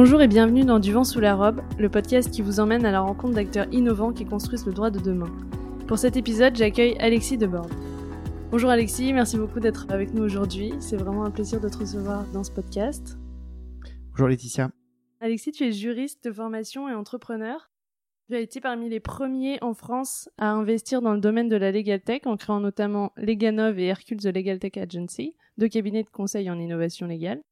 Bonjour et bienvenue dans Du vent sous la robe, le podcast qui vous emmène à la rencontre d'acteurs innovants qui construisent le droit de demain. Pour cet épisode, j'accueille Alexis Debord. Bonjour Alexis, merci beaucoup d'être avec nous aujourd'hui. C'est vraiment un plaisir de te recevoir dans ce podcast. Bonjour Laetitia. Alexis, tu es juriste de formation et entrepreneur. Tu as été parmi les premiers en France à investir dans le domaine de la Legal Tech en créant notamment Leganov et Hercule The Legal Tech Agency, deux cabinets de conseil en innovation légale.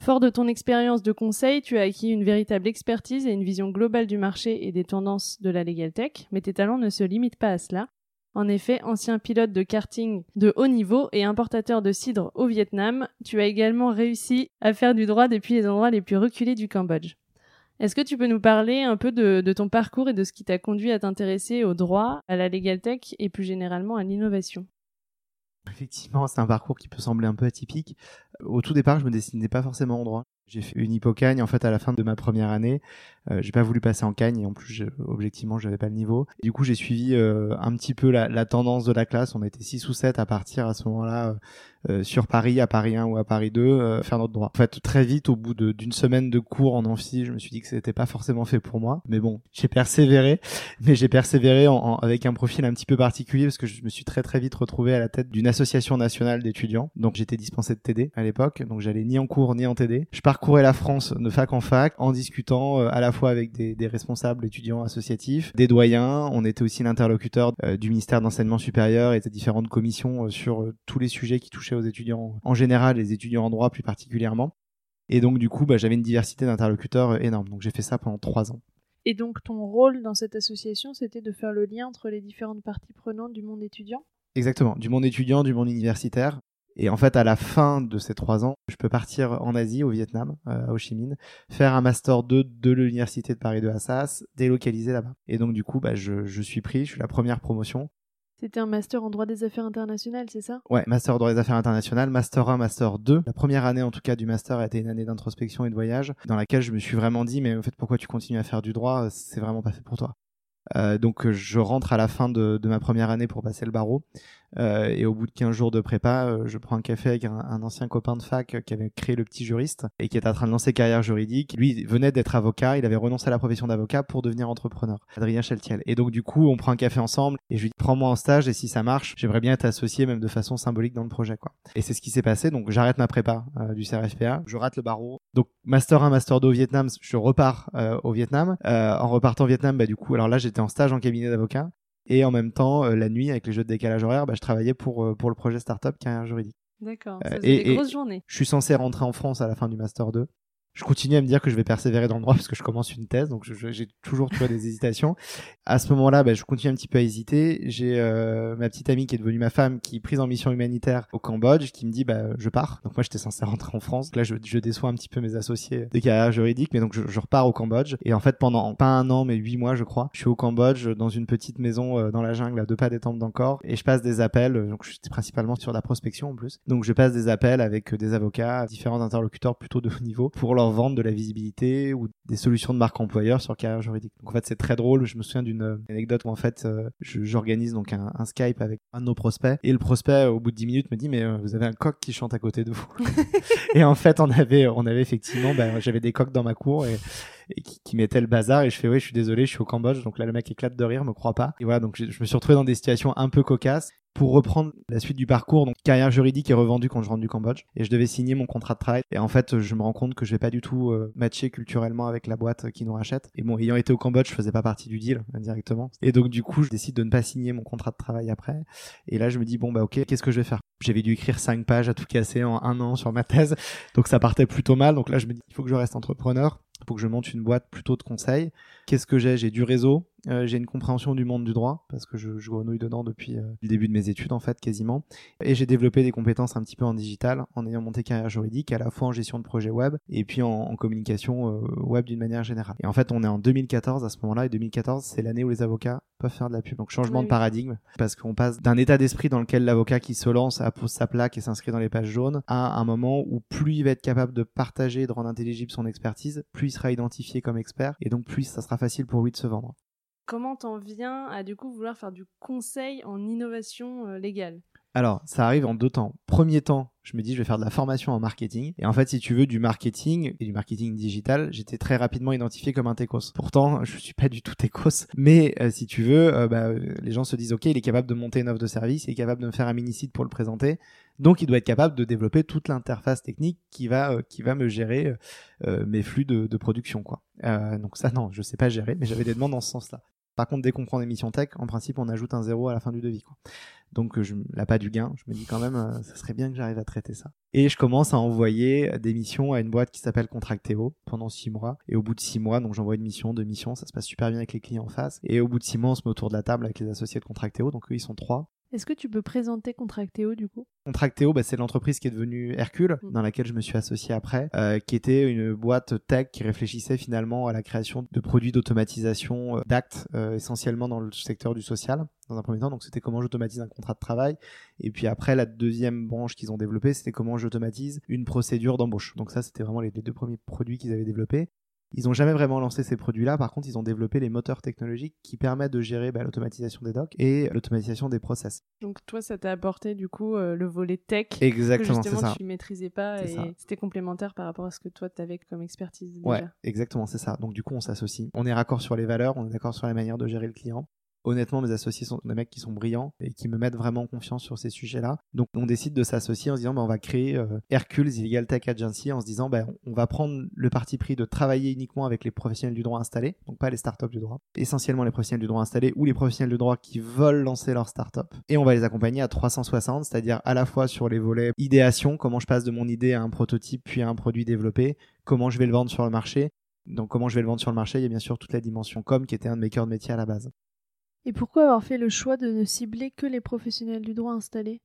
Fort de ton expérience de conseil, tu as acquis une véritable expertise et une vision globale du marché et des tendances de la Legal Tech, mais tes talents ne se limitent pas à cela. En effet, ancien pilote de karting de haut niveau et importateur de cidre au Vietnam, tu as également réussi à faire du droit depuis les endroits les plus reculés du Cambodge. Est-ce que tu peux nous parler un peu de, ton parcours et de ce qui t'a conduit à t'intéresser au droit, à la legal tech et plus généralement à l'innovation? Effectivement, c'est un parcours qui peut sembler un peu atypique. Au tout départ, je me destinais pas forcément en droit. J'ai fait une hypocagne en fait à la fin de ma première année. Euh, j'ai pas voulu passer en cagne et en plus, je, objectivement, j'avais pas le niveau. du coup, j'ai suivi euh, un petit peu la, la, tendance de la classe. On était 6 ou 7 à partir à ce moment-là euh, sur Paris, à Paris 1 ou à Paris 2, euh, faire notre droit. En fait, très vite, au bout d'une semaine de cours en amphi, je me suis dit que c'était pas forcément fait pour moi. Mais bon, j'ai persévéré, mais j'ai persévéré en, avec un profil un petit peu particulier parce que je me suis très très vite retrouvé à la tête d'une association nationale d'étudiants. Donc j'étais dispensé de TD à l'époque, donc j'allais ni en cours ni en TD. Parcourais la France de fac en fac en discutant euh, à la fois avec des, des, responsables étudiants associatifs, des doyens. On était aussi l'interlocuteur euh, du ministère d'enseignement supérieur et des différentes commissions euh, sur tous les sujets qui touchaient aux étudiants en général, les étudiants en droit plus particulièrement. Et donc du coup, bah, j'avais une diversité d'interlocuteurs énorme. Donc j'ai fait ça pendant trois ans. Et donc ton rôle dans cette association, c'était de faire le lien entre les différentes parties prenantes du monde étudiant? Exactement, du monde étudiant, du monde universitaire. Et en fait, à la fin de ces trois ans, je peux partir en Asie, au Vietnam, euh, à Ho Chi Minh, faire un master 2 de l'université de Paris de Assas, délocalisé là-bas. Et donc, du coup, bah, je, je suis pris, je suis la première promotion. C'était un master en droit des affaires internationales, c'est ça? Ouais, master en droit des affaires internationales, master 1, master 2. La première année en tout cas du master a été une année d'introspection et de voyage dans laquelle je me suis vraiment dit mais en fait pourquoi tu continues à faire du droit, c'est vraiment pas fait pour toi. Euh, donc je rentre à la fin de, de, ma première année pour passer le barreau euh, et au bout de 15 jours de prépa, euh, je prends un café avec un, un, ancien copain de fac qui avait créé le petit juriste et qui était en train de lancer carrière juridique. Lui venait d'être avocat, il avait renoncé à la profession d'avocat pour devenir entrepreneur. Adrien Cheltiel. Et donc du coup, on prend un café ensemble et je lui dis prends-moi en stage et si ça marche, j'aimerais bien être associé même de façon symbolique dans le projet quoi. Et c'est ce qui s'est passé. Donc j'arrête ma prépa euh, du CRFPA, je rate le barreau. Donc master 1, master 2 au Vietnam, je repars euh, au Vietnam. Euh, en repartant au Vietnam, bah du coup, alors là j'étais en stage en cabinet d'avocat et en même temps, euh, la nuit, avec les jeux de décalage horaire, bah, je travaillais pour, euh, pour le projet Startup Carrière Juridique. D'accord, ça et, des grosses journées. Je suis censé rentrer en France à la fin du Master 2 je continue à me dire que je vais persévérer dans le droit parce que je commence une thèse, donc j'ai toujours toujours des hésitations. À ce moment-là, bah, je continue un petit peu à hésiter. J'ai euh, ma petite amie qui est devenue ma femme, qui est prise en mission humanitaire au Cambodge, qui me dit bah je pars. Donc moi j'étais censé rentrer en France. Là je, je, déçois un petit peu mes associés des carrières juridiques, mais donc je, je, repars au Cambodge. Et en fait pendant pas un an mais huit mois je crois, je suis au Cambodge dans une petite maison euh, dans la jungle à deux pas des temples d'encore et je passe des appels. Donc j'étais principalement sur la prospection en plus. Donc je passe des appels avec des avocats, différents interlocuteurs plutôt de haut niveau pour leur vendre de la visibilité ou des solutions de marque employeur sur carrière juridique. Donc en fait c'est très drôle. Je me souviens d'une euh, anecdote où en fait euh, j'organise donc un, un, Skype avec un de nos prospects et le prospect au bout de 10 minutes me dit mais euh, vous avez un coq qui chante à côté de vous. et en fait on avait on avait effectivement bah, j'avais des coqs dans ma cour et et qui, qui mettait le bazar et je fais ouais je suis désolé je suis au Cambodge donc là le mec éclate de rire me croit pas et voilà donc je, je me suis retrouvé dans des situations un peu cocasses pour reprendre la suite du parcours, donc carrière juridique est revendue quand je rentre du Cambodge et je devais signer mon contrat de travail. Et en fait, je me rends compte que je vais pas du tout euh, matcher culturellement avec la boîte qui nous rachète. Et bon, ayant été au Cambodge, je faisais pas partie du deal indirectement. Et donc du coup, je décide de ne pas signer mon contrat de travail après. Et là, je me dis bon bah ok, qu'est-ce que je vais faire? J'avais dû écrire cinq pages à tout casser en un an sur ma thèse, donc ça partait plutôt mal. Donc là, je me dis il faut que je reste entrepreneur pour que je monte une boîte plutôt de conseil. Qu'est-ce que j'ai? J'ai du réseau, euh, j'ai une compréhension du monde du droit parce que je, je grenouille dedans depuis euh, le début de mes études en fait quasiment. Et j'ai développé des compétences un petit peu en digital en ayant monté carrière juridique à la fois en gestion de projet web et puis en, en communication euh, web d'une manière générale. Et en fait on est en 2014 à ce moment-là et 2014 c'est l'année où les avocats peuvent faire de la pub. Donc changement Oui, de paradigme parce qu'on passe d'un état d'esprit dans lequel l'avocat qui se lance pose sa plaque et s'inscrit dans les pages jaunes à un moment où plus il va être capable de partager et de rendre intelligible son expertise, plus il sera identifié comme expert et donc plus ça sera facile pour lui de se vendre. Comment t'en viens à du coup vouloir faire du conseil en innovation euh, légale? Alors, ça arrive en deux temps. Premier temps, Je me dis, je vais faire de la formation en marketing. Et en fait, si tu veux, du marketing et du marketing digital, j'étais très rapidement identifié comme un techos. Pourtant, je suis pas du tout techos. Mais euh, si tu veux, euh, bah, les gens se disent, OK, il est capable de monter une offre de service, il est capable de me faire un mini-site pour le présenter. Donc, il doit être capable de développer toute l'interface technique qui va, euh, qui va me gérer mes flux de, production. Quoi. donc ça, non, je sais pas gérer, mais j'avais des demandes dans ce sens-là. Par contre, dès qu'on prend des missions tech, en principe, on ajoute un zéro à la fin du devis. Quoi. Donc, je, là, pas du gain. Je me dis quand même, euh, ça serait bien que j'arrive à traiter ça. Et je commence à envoyer des missions à une boîte qui s'appelle Contracteo pendant six mois. Et au bout de six mois, donc j'envoie une mission, deux missions, ça se passe super bien avec les clients en face. Et au bout de six mois, on se met autour de la table avec les associés de Contracteo. Donc eux, ils sont trois. Est-ce que tu peux présenter Contracteo du coup? Contracteo, bah, c'est l'entreprise qui est devenue Hercule, mm. dans laquelle je me suis associé après, euh, qui était une boîte tech qui réfléchissait finalement à la création de produits d'automatisation euh, d'actes, euh, essentiellement dans le secteur du social, dans un premier temps. Donc c'était comment j'automatise un contrat de travail. Et puis après, la deuxième branche qu'ils ont développée, c'était comment j'automatise une procédure d'embauche. Donc ça, c'était vraiment les deux premiers produits qu'ils avaient développés. Ils n'ont jamais vraiment lancé ces produits-là. Par contre, ils ont développé les moteurs technologiques qui permettent de gérer bah, l'automatisation des docs et l'automatisation des process. Donc toi, ça t'a apporté du coup euh, le volet tech exactement, que justement tu ne maîtrisais pas et c'était complémentaire par rapport à ce que toi tu avais comme expertise. Déjà. Ouais, exactement, c'est ça. Donc du coup, on s'associe. On est raccord sur les valeurs, on est d'accord sur la manière de gérer le client honnêtement, mes associés sont des mecs qui sont brillants et qui me mettent vraiment en confiance sur ces sujets-là. Donc, on décide de s'associer en se disant, bah, on va créer euh, Hercules Illegal Tech Agency en se disant, bah, on va prendre le parti pris de travailler uniquement avec les professionnels du droit installés, donc pas les startups du droit, essentiellement les professionnels du droit installés ou les professionnels du droit qui veulent lancer leur startup. Et on va les accompagner à 360, c'est-à-dire à la fois sur les volets idéation, comment je passe de mon idée à un prototype puis à un produit développé, comment je vais le vendre sur le marché, donc comment je vais le vendre sur le marché, il y a bien sûr toute la dimension com qui était un de mes cœurs de métier à la base. Et pourquoi avoir fait le choix de ne cibler que les professionnels du droit installés?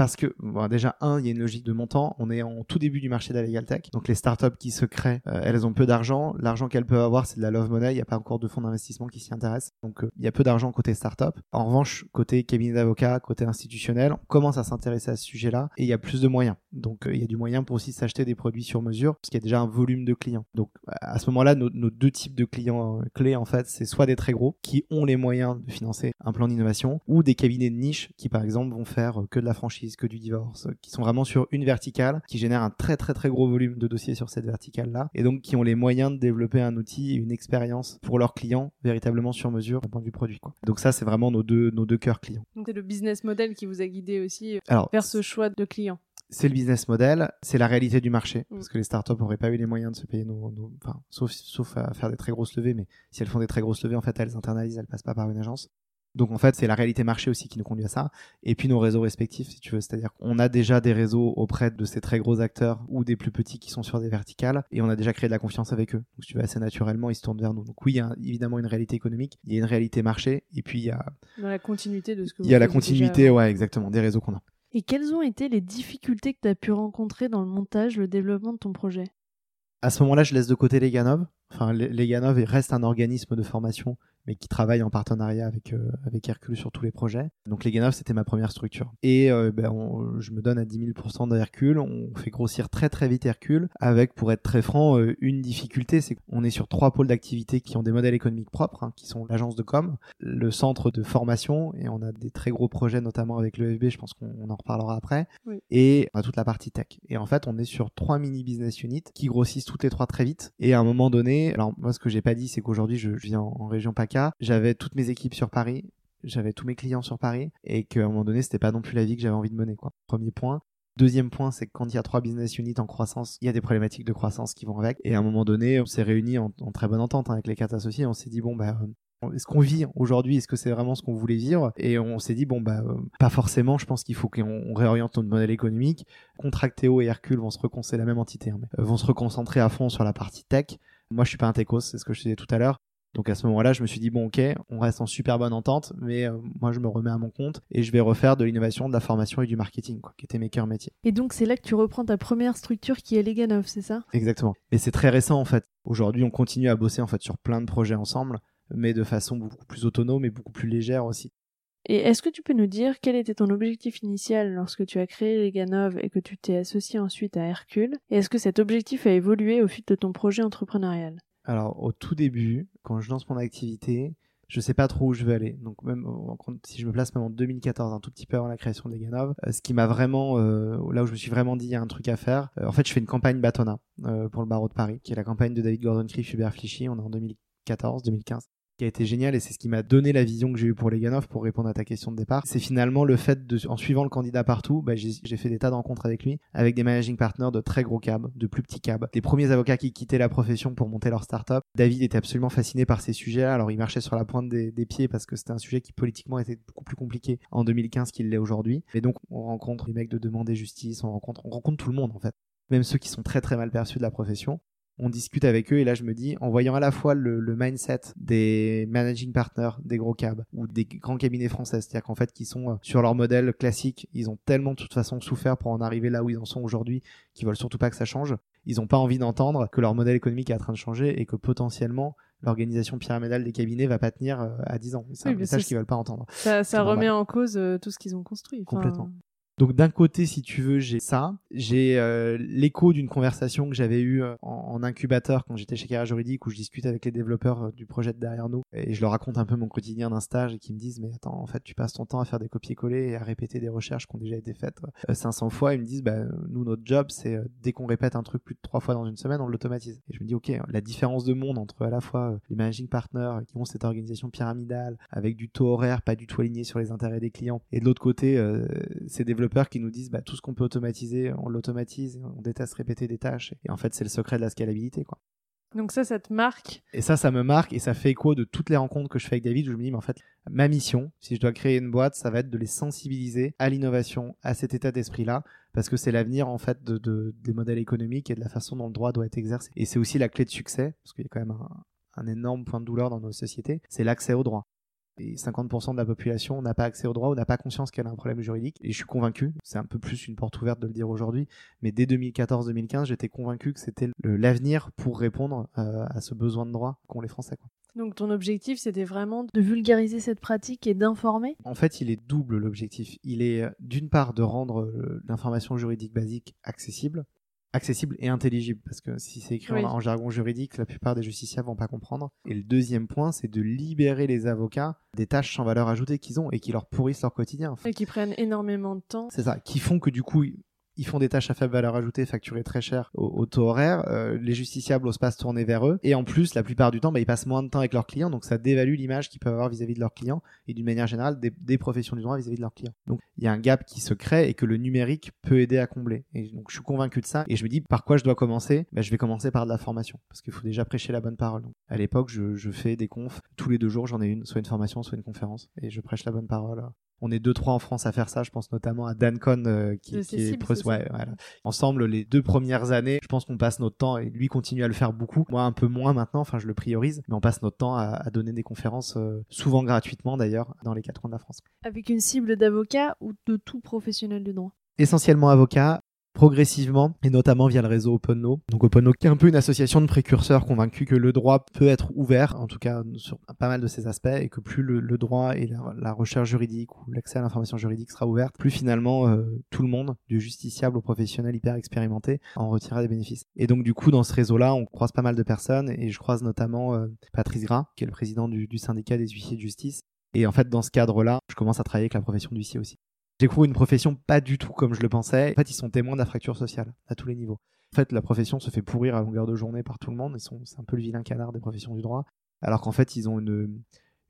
Parce que, bon, déjà, un, il y a une logique de montant. On est en tout début du marché de la tech. Donc, les startups qui se créent, euh, elles ont peu d'argent. L'argent qu'elles peuvent avoir, c'est de la love money. Il n'y a pas encore de fonds d'investissement qui s'y intéressent. Donc, euh, il y a peu d'argent côté startup. En revanche, côté cabinet d'avocats, côté institutionnel, on commence à s'intéresser à ce sujet-là et il y a plus de moyens. Donc, euh, il y a du moyen pour aussi s'acheter des produits sur mesure parce qu'il y a déjà un volume de clients. Donc, à ce moment-là, nos, deux types de clients clés, en fait, c'est soit des très gros qui ont les moyens de financer un plan d'innovation ou des cabinets de niche qui, par exemple, vont faire que de la franchise, que du divorce qui sont vraiment sur une verticale, qui génèrent un très très très gros volume de dossiers sur cette verticale-là, et donc qui ont les moyens de développer un outil et une expérience pour leurs clients véritablement sur mesure au point de vue produit. Quoi. Donc ça, c'est vraiment nos deux, nos deux cœurs clients. Donc c'est le business model qui vous a guidé aussi euh, vers ce choix de clients c'est le business model, c'est la réalité du marché, mm. parce que les startups n'auraient pas eu les moyens de se payer nos, enfin, sauf, sauf à faire des très grosses levées, mais si elles font des très grosses levées, en fait, elles internalisent, elles passent pas par une agence. Donc en fait, c'est la réalité marché aussi qui nous conduit à ça. Et puis nos réseaux respectifs, si tu veux. C'est-à-dire qu'on a déjà des réseaux auprès de ces très gros acteurs ou des plus petits qui sont sur des verticales et on a déjà créé de la confiance avec eux. Donc tu veux, assez naturellement, ils se tournent vers nous. Donc oui, il y a évidemment une réalité économique, il y a une réalité marché et puis il y a... Dans la continuité de ce que Il y a la continuité, ouais, exactement, des réseaux qu'on a. Et quelles ont été les difficultés que tu as pu rencontrer dans le montage, le développement de ton projet? À ce moment-là, je laisse de côté les Ganov. Enfin, les Ganov reste un organisme de formation mais qui travaille en partenariat avec euh, avec Hercule sur tous les projets. Donc les Ganov, c'était ma première structure. Et euh, ben, je me donne à 10 000% de Hercule. On fait grossir très très vite Hercule, avec, pour être très franc, euh, une difficulté, c'est qu'on est sur trois pôles d'activité qui ont des modèles économiques propres, hein, qui sont l'agence de com, le centre de formation, et on a des très gros projets, notamment avec l'EFB, je pense qu'on en reparlera après, et on a toute la partie tech. Et en fait, on est sur trois mini business units qui grossissent toutes les trois très vite. Et à un moment donné, alors moi ce que j'ai pas dit, c'est qu'aujourd'hui je, je viens en région PACA j'avais toutes mes équipes sur Paris, j'avais tous mes clients sur Paris, et qu'à un moment donné, c'était pas non plus la vie que j'avais envie de mener. Quoi. Premier point. Deuxième point, c'est que quand il y a trois business units en croissance, il y a des problématiques de croissance qui vont avec. Et à un moment donné, on s'est réunis en, très bonne entente hein, avec les quatre associés. On s'est dit bon bah euh, est-ce qu'on vit aujourd'hui? Est-ce que c'est vraiment ce qu'on voulait vivre? Et on s'est dit bon bah euh, pas forcément. Je pense qu'il faut qu'on réoriente notre modèle économique. Contractéo et Hercule vont se la même entité, hein, euh, vont se reconcentrer à fond sur la partie tech. Moi, je suis pas un techos, c'est ce que je disais tout à l'heure. Donc à ce moment-là, je me suis dit bon ok, on reste en super bonne entente, mais euh, moi je me remets à mon compte et je vais refaire de l'innovation, de la formation et du marketing, quoi, qui étaient mes cœurs métiers. Et donc c'est là que tu reprends ta première structure qui est Leganov, c'est ça? Exactement. Et c'est très récent en fait. Aujourd'hui, on continue à bosser en fait sur plein de projets ensemble, mais de façon beaucoup plus autonome et beaucoup plus légère aussi. Et est-ce que tu peux nous dire quel était ton objectif initial lorsque tu as créé Leganov et que tu t'es associé ensuite à Hercule? Et est-ce que cet objectif a évolué au fil de ton projet entrepreneurial? Alors, au tout début, quand je lance mon activité, je sais pas trop où je veux aller. Donc même si je me place même en 2014, un tout petit peu avant la création de Leganov, euh, ce qui m'a vraiment, euh, là où je me suis vraiment dit il y a un truc à faire, euh, en fait je fais une campagne Batona pour le barreau de Paris, qui est la campagne de David Gordon Criff, Hubert Flichy, on est en 2014, 2015 qui a été génial et c'est ce qui m'a donné la vision que j'ai eue pour Leganov pour répondre à ta question de départ. C'est finalement le fait de, en suivant le candidat partout, bah, j'ai fait des tas de rencontres avec lui, avec des managing partners de très gros cabs, de plus petits cabs, des premiers avocats qui quittaient la profession pour monter leur start-up. David était absolument fasciné par ces sujets-là. Alors il marchait sur la pointe des, des pieds parce que c'était un sujet qui politiquement était beaucoup plus compliqué en 2015 qu'il l'est aujourd'hui. Et donc on rencontre les mecs de demander justice, on rencontre, on rencontre tout le monde en fait même ceux qui sont très très mal perçus de la profession on discute avec eux et là je me dis en voyant à la fois le, mindset des managing partners des gros cabs ou des grands cabinets français c'est-à-dire qu'en fait qui sont euh, sur leur modèle classique ils ont tellement de toute façon souffert pour en arriver là où ils en sont aujourd'hui qu'ils veulent surtout pas que ça change ils n'ont pas envie d'entendre que leur modèle économique est en train de changer et que potentiellement l'organisation pyramidale des cabinets va pas tenir euh, à 10 ans. C'est un message qu'ils veulent pas entendre. Ça, remet en cause euh, tout ce qu'ils ont construit. Complètement. Donc d'un côté, si tu veux, j'ai ça. J'ai euh, l'écho d'une conversation que j'avais eue euh, en, incubateur quand j'étais chez Carrière Juridique où je discute avec les développeurs euh, du projet derrière nous et je leur raconte un peu mon quotidien d'un stage et qui me disent mais attends, en fait, tu passes ton temps à faire des copier-coller et à répéter des recherches qui ont déjà été faites 500 fois. Ils me disent bah nous notre job c'est dès qu'on répète un truc plus de trois fois dans une semaine, on l'automatise. Et je me dis ok, la différence de monde entre à la fois les managing partners qui ont cette organisation pyramidale avec du taux horaire pas du tout aligné sur les intérêts des clients et de l'autre côté ces développeurs qui nous disent bah, tout ce qu'on peut automatiser, on l'automatise, on déteste répéter des tâches. Et en fait, c'est le secret de la scalabilité. Quoi. Donc ça, ça te marque? Et ça, ça me marque et ça fait écho de toutes les rencontres que je fais avec David où je me dis, mais en fait, ma mission, si je dois créer une boîte, ça va être de les sensibiliser à l'innovation, à cet état d'esprit-là, parce que c'est l'avenir en fait de, des modèles économiques et de la façon dont le droit doit être exercé. Et c'est aussi la clé de succès, parce qu'il y a quand même un énorme point de douleur dans nos sociétés, c'est l'accès au droit et 50% de la population n'a pas accès au droit ou n'a pas conscience qu'elle a un problème juridique. Et je suis convaincu, c'est un peu plus une porte ouverte de le dire aujourd'hui, mais dès 2014-2015, j'étais convaincu que c'était l'avenir pour répondre euh, à ce besoin de droit qu'ont les Français. Donc ton objectif, c'était vraiment de vulgariser cette pratique et d'informer? En fait, il est double l'objectif. Il est euh, d'une part de rendre euh, l'information juridique basique accessible, accessible et intelligible parce que si c'est écrit en, jargon juridique, la plupart des justiciables vont pas comprendre. Et le deuxième point, c'est de libérer les avocats des tâches sans valeur ajoutée qu'ils ont et qui leur pourrissent leur quotidien. Et qui prennent énormément de temps. C'est ça, qui font que du coup ils font des tâches à faible valeur ajoutée facturées très cher au, taux horaire. Euh, les justiciables osent pas se tourner vers eux. Et en plus, la plupart du temps, bah, ils passent moins de temps avec leurs clients, donc ça dévalue l'image qu'ils peuvent avoir vis-à-vis de leurs clients et d'une manière générale des, professions du droit vis-à-vis de leurs clients. Donc il y a un gap qui se crée et que le numérique peut aider à combler. Et donc je suis convaincu de ça. Et je me dis par quoi je dois commencer? Bah, Je vais commencer par de la formation parce qu'il faut déjà prêcher la bonne parole. Donc, à l'époque, je, je fais des confs tous les deux jours, j'en ai une, soit une formation, soit une conférence, et je prêche la bonne parole on est deux trois en France à faire ça. Je pense notamment à Dan Cohn euh, qui, est, ouais, voilà. ensemble les deux premières années. Je pense qu'on passe notre temps et lui continue à le faire beaucoup. Moi un peu moins maintenant. Enfin je le priorise, mais on passe notre temps à, donner des conférences euh, souvent gratuitement d'ailleurs dans les quatre coins de la France. Avec une cible d'avocats ou de tout professionnel du droit? Essentiellement avocats progressivement et notamment via le réseau OpenLaw. Donc OpenLaw qui est un peu une association de précurseurs convaincus que le droit peut être ouvert, en tout cas sur pas mal de ses aspects, et que plus le, droit et la, recherche juridique ou l'accès à l'information juridique sera ouvert, plus finalement euh, tout le monde, du justiciable au professionnel hyper expérimenté, en retirera des bénéfices. Et donc du coup dans ce réseau-là, on croise pas mal de personnes et je croise notamment euh, Patrice Gras, qui est le président du, du syndicat des huissiers de justice. Et en fait, dans ce cadre-là, je commence à travailler avec la profession d'huissier aussi. J'éprouve une profession pas du tout comme je le pensais. En fait, ils sont témoins de la fracture sociale à tous les niveaux. En fait, la profession se fait pourrir à longueur de journée par tout le monde. C'est un peu le vilain canard des professions du droit. Alors qu'en fait, ils ont une,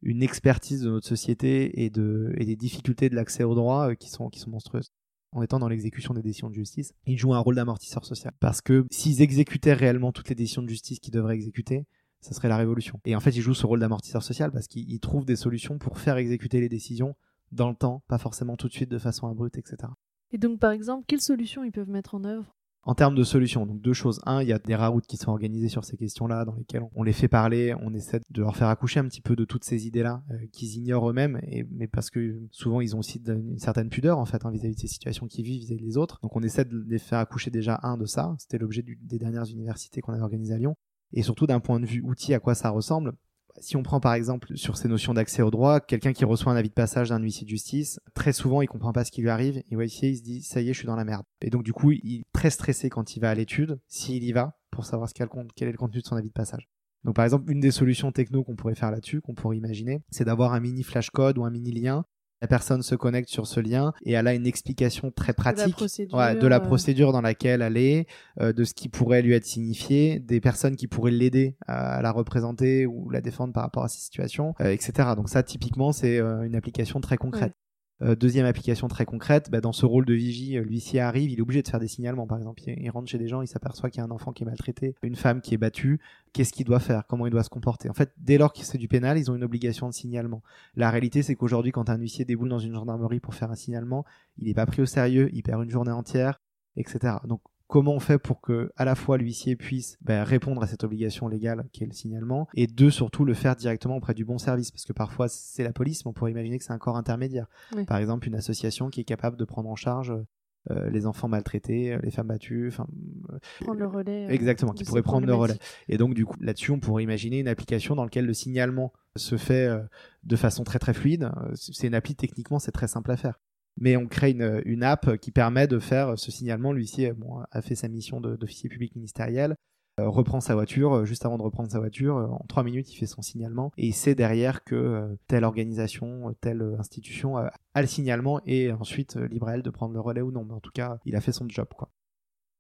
une expertise de notre société et, de, et des difficultés de l'accès au droit euh, qui sont, qui sont monstrueuses. En étant dans l'exécution des décisions de justice, ils jouent un rôle d'amortisseur social. Parce que s'ils exécutaient réellement toutes les décisions de justice qu'ils devraient exécuter, ça serait la révolution. Et en fait, ils jouent ce rôle d'amortisseur social parce qu'ils trouvent des solutions pour faire exécuter les décisions dans le temps, pas forcément tout de suite de façon abrupte, etc. Et donc, par exemple, quelles solutions ils peuvent mettre en œuvre? En termes de solutions, donc deux choses. Un, il y a des routes qui sont organisées sur ces questions-là, dans lesquelles on les fait parler, on essaie de leur faire accoucher un petit peu de toutes ces idées-là euh, qu'ils ignorent eux-mêmes, et, mais parce que souvent ils ont aussi une certaine pudeur en fait hein, vis-à-vis de ces situations qu'ils vivent vis-à-vis des autres. Donc on essaie de les faire accoucher déjà un de ça. C'était l'objet des dernières universités qu'on avait organisées à Lyon. Et surtout d'un point de vue outil, à quoi ça ressemble si on prend par exemple sur ces notions d'accès au droit, quelqu'un qui reçoit un avis de passage d'un huissier de justice, très souvent il comprend pas ce qui lui arrive, et huissier il se dit ça y est je suis dans la merde. Et donc du coup il est très stressé quand il va à l'étude, s'il y va, pour savoir quel est le contenu de son avis de passage. Donc par exemple, une des solutions techno qu'on pourrait faire là-dessus, qu'on pourrait imaginer, c'est d'avoir un mini flashcode ou un mini lien la personne se connecte sur ce lien et elle a une explication très pratique de la procédure, ouais, de la euh. procédure dans laquelle elle est, euh, de ce qui pourrait lui être signifié, des personnes qui pourraient l'aider à la représenter ou la défendre par rapport à ces situations, euh, etc. Donc ça, typiquement, c'est une application très concrète. Euh, deuxième application très concrète, bah, dans ce rôle de vigie, euh, l'huissier arrive, il est obligé de faire des signalements. Par exemple, il, rentre chez des gens, il s'aperçoit qu'il y a un enfant qui est maltraité, une femme qui est battue. Qu'est-ce qu'il doit faire? Comment il doit se comporter? En fait, dès lors que c'est du pénal, ils ont une obligation de signalement. La réalité, c'est qu'aujourd'hui, quand un huissier déboule dans une gendarmerie pour faire un signalement, il n'est pas pris au sérieux, il perd une journée entière, etc. Donc comment on fait pour que à la fois l'huissier puisse ben, répondre à cette obligation légale qui est le signalement et deux surtout le faire directement auprès du bon service. Parce que parfois c'est la police mais on pourrait imaginer que c'est un corps intermédiaire. Oui. par exemple une association qui est capable de prendre en charge euh, les enfants maltraités euh, les femmes battues enfin euh, Prendre le relais. euh, exactement qui pourrait prendre le relais. et donc du coup là-dessus on pourrait imaginer une application dans laquelle le signalement se fait euh, de façon très très fluide. C'est une appli techniquement c'est très simple à faire mais on crée une, app qui permet de faire ce signalement. L'huissier bon, a fait sa mission d'officier public ministériel, euh, reprend sa voiture, euh, juste avant de reprendre sa voiture, euh, en trois minutes, il fait son signalement, et il sait derrière que euh, telle organisation, euh, telle euh, institution a, le signalement, et ensuite, euh, libre à elle de prendre le relais ou non. Mais en tout cas, il a fait son job. quoi.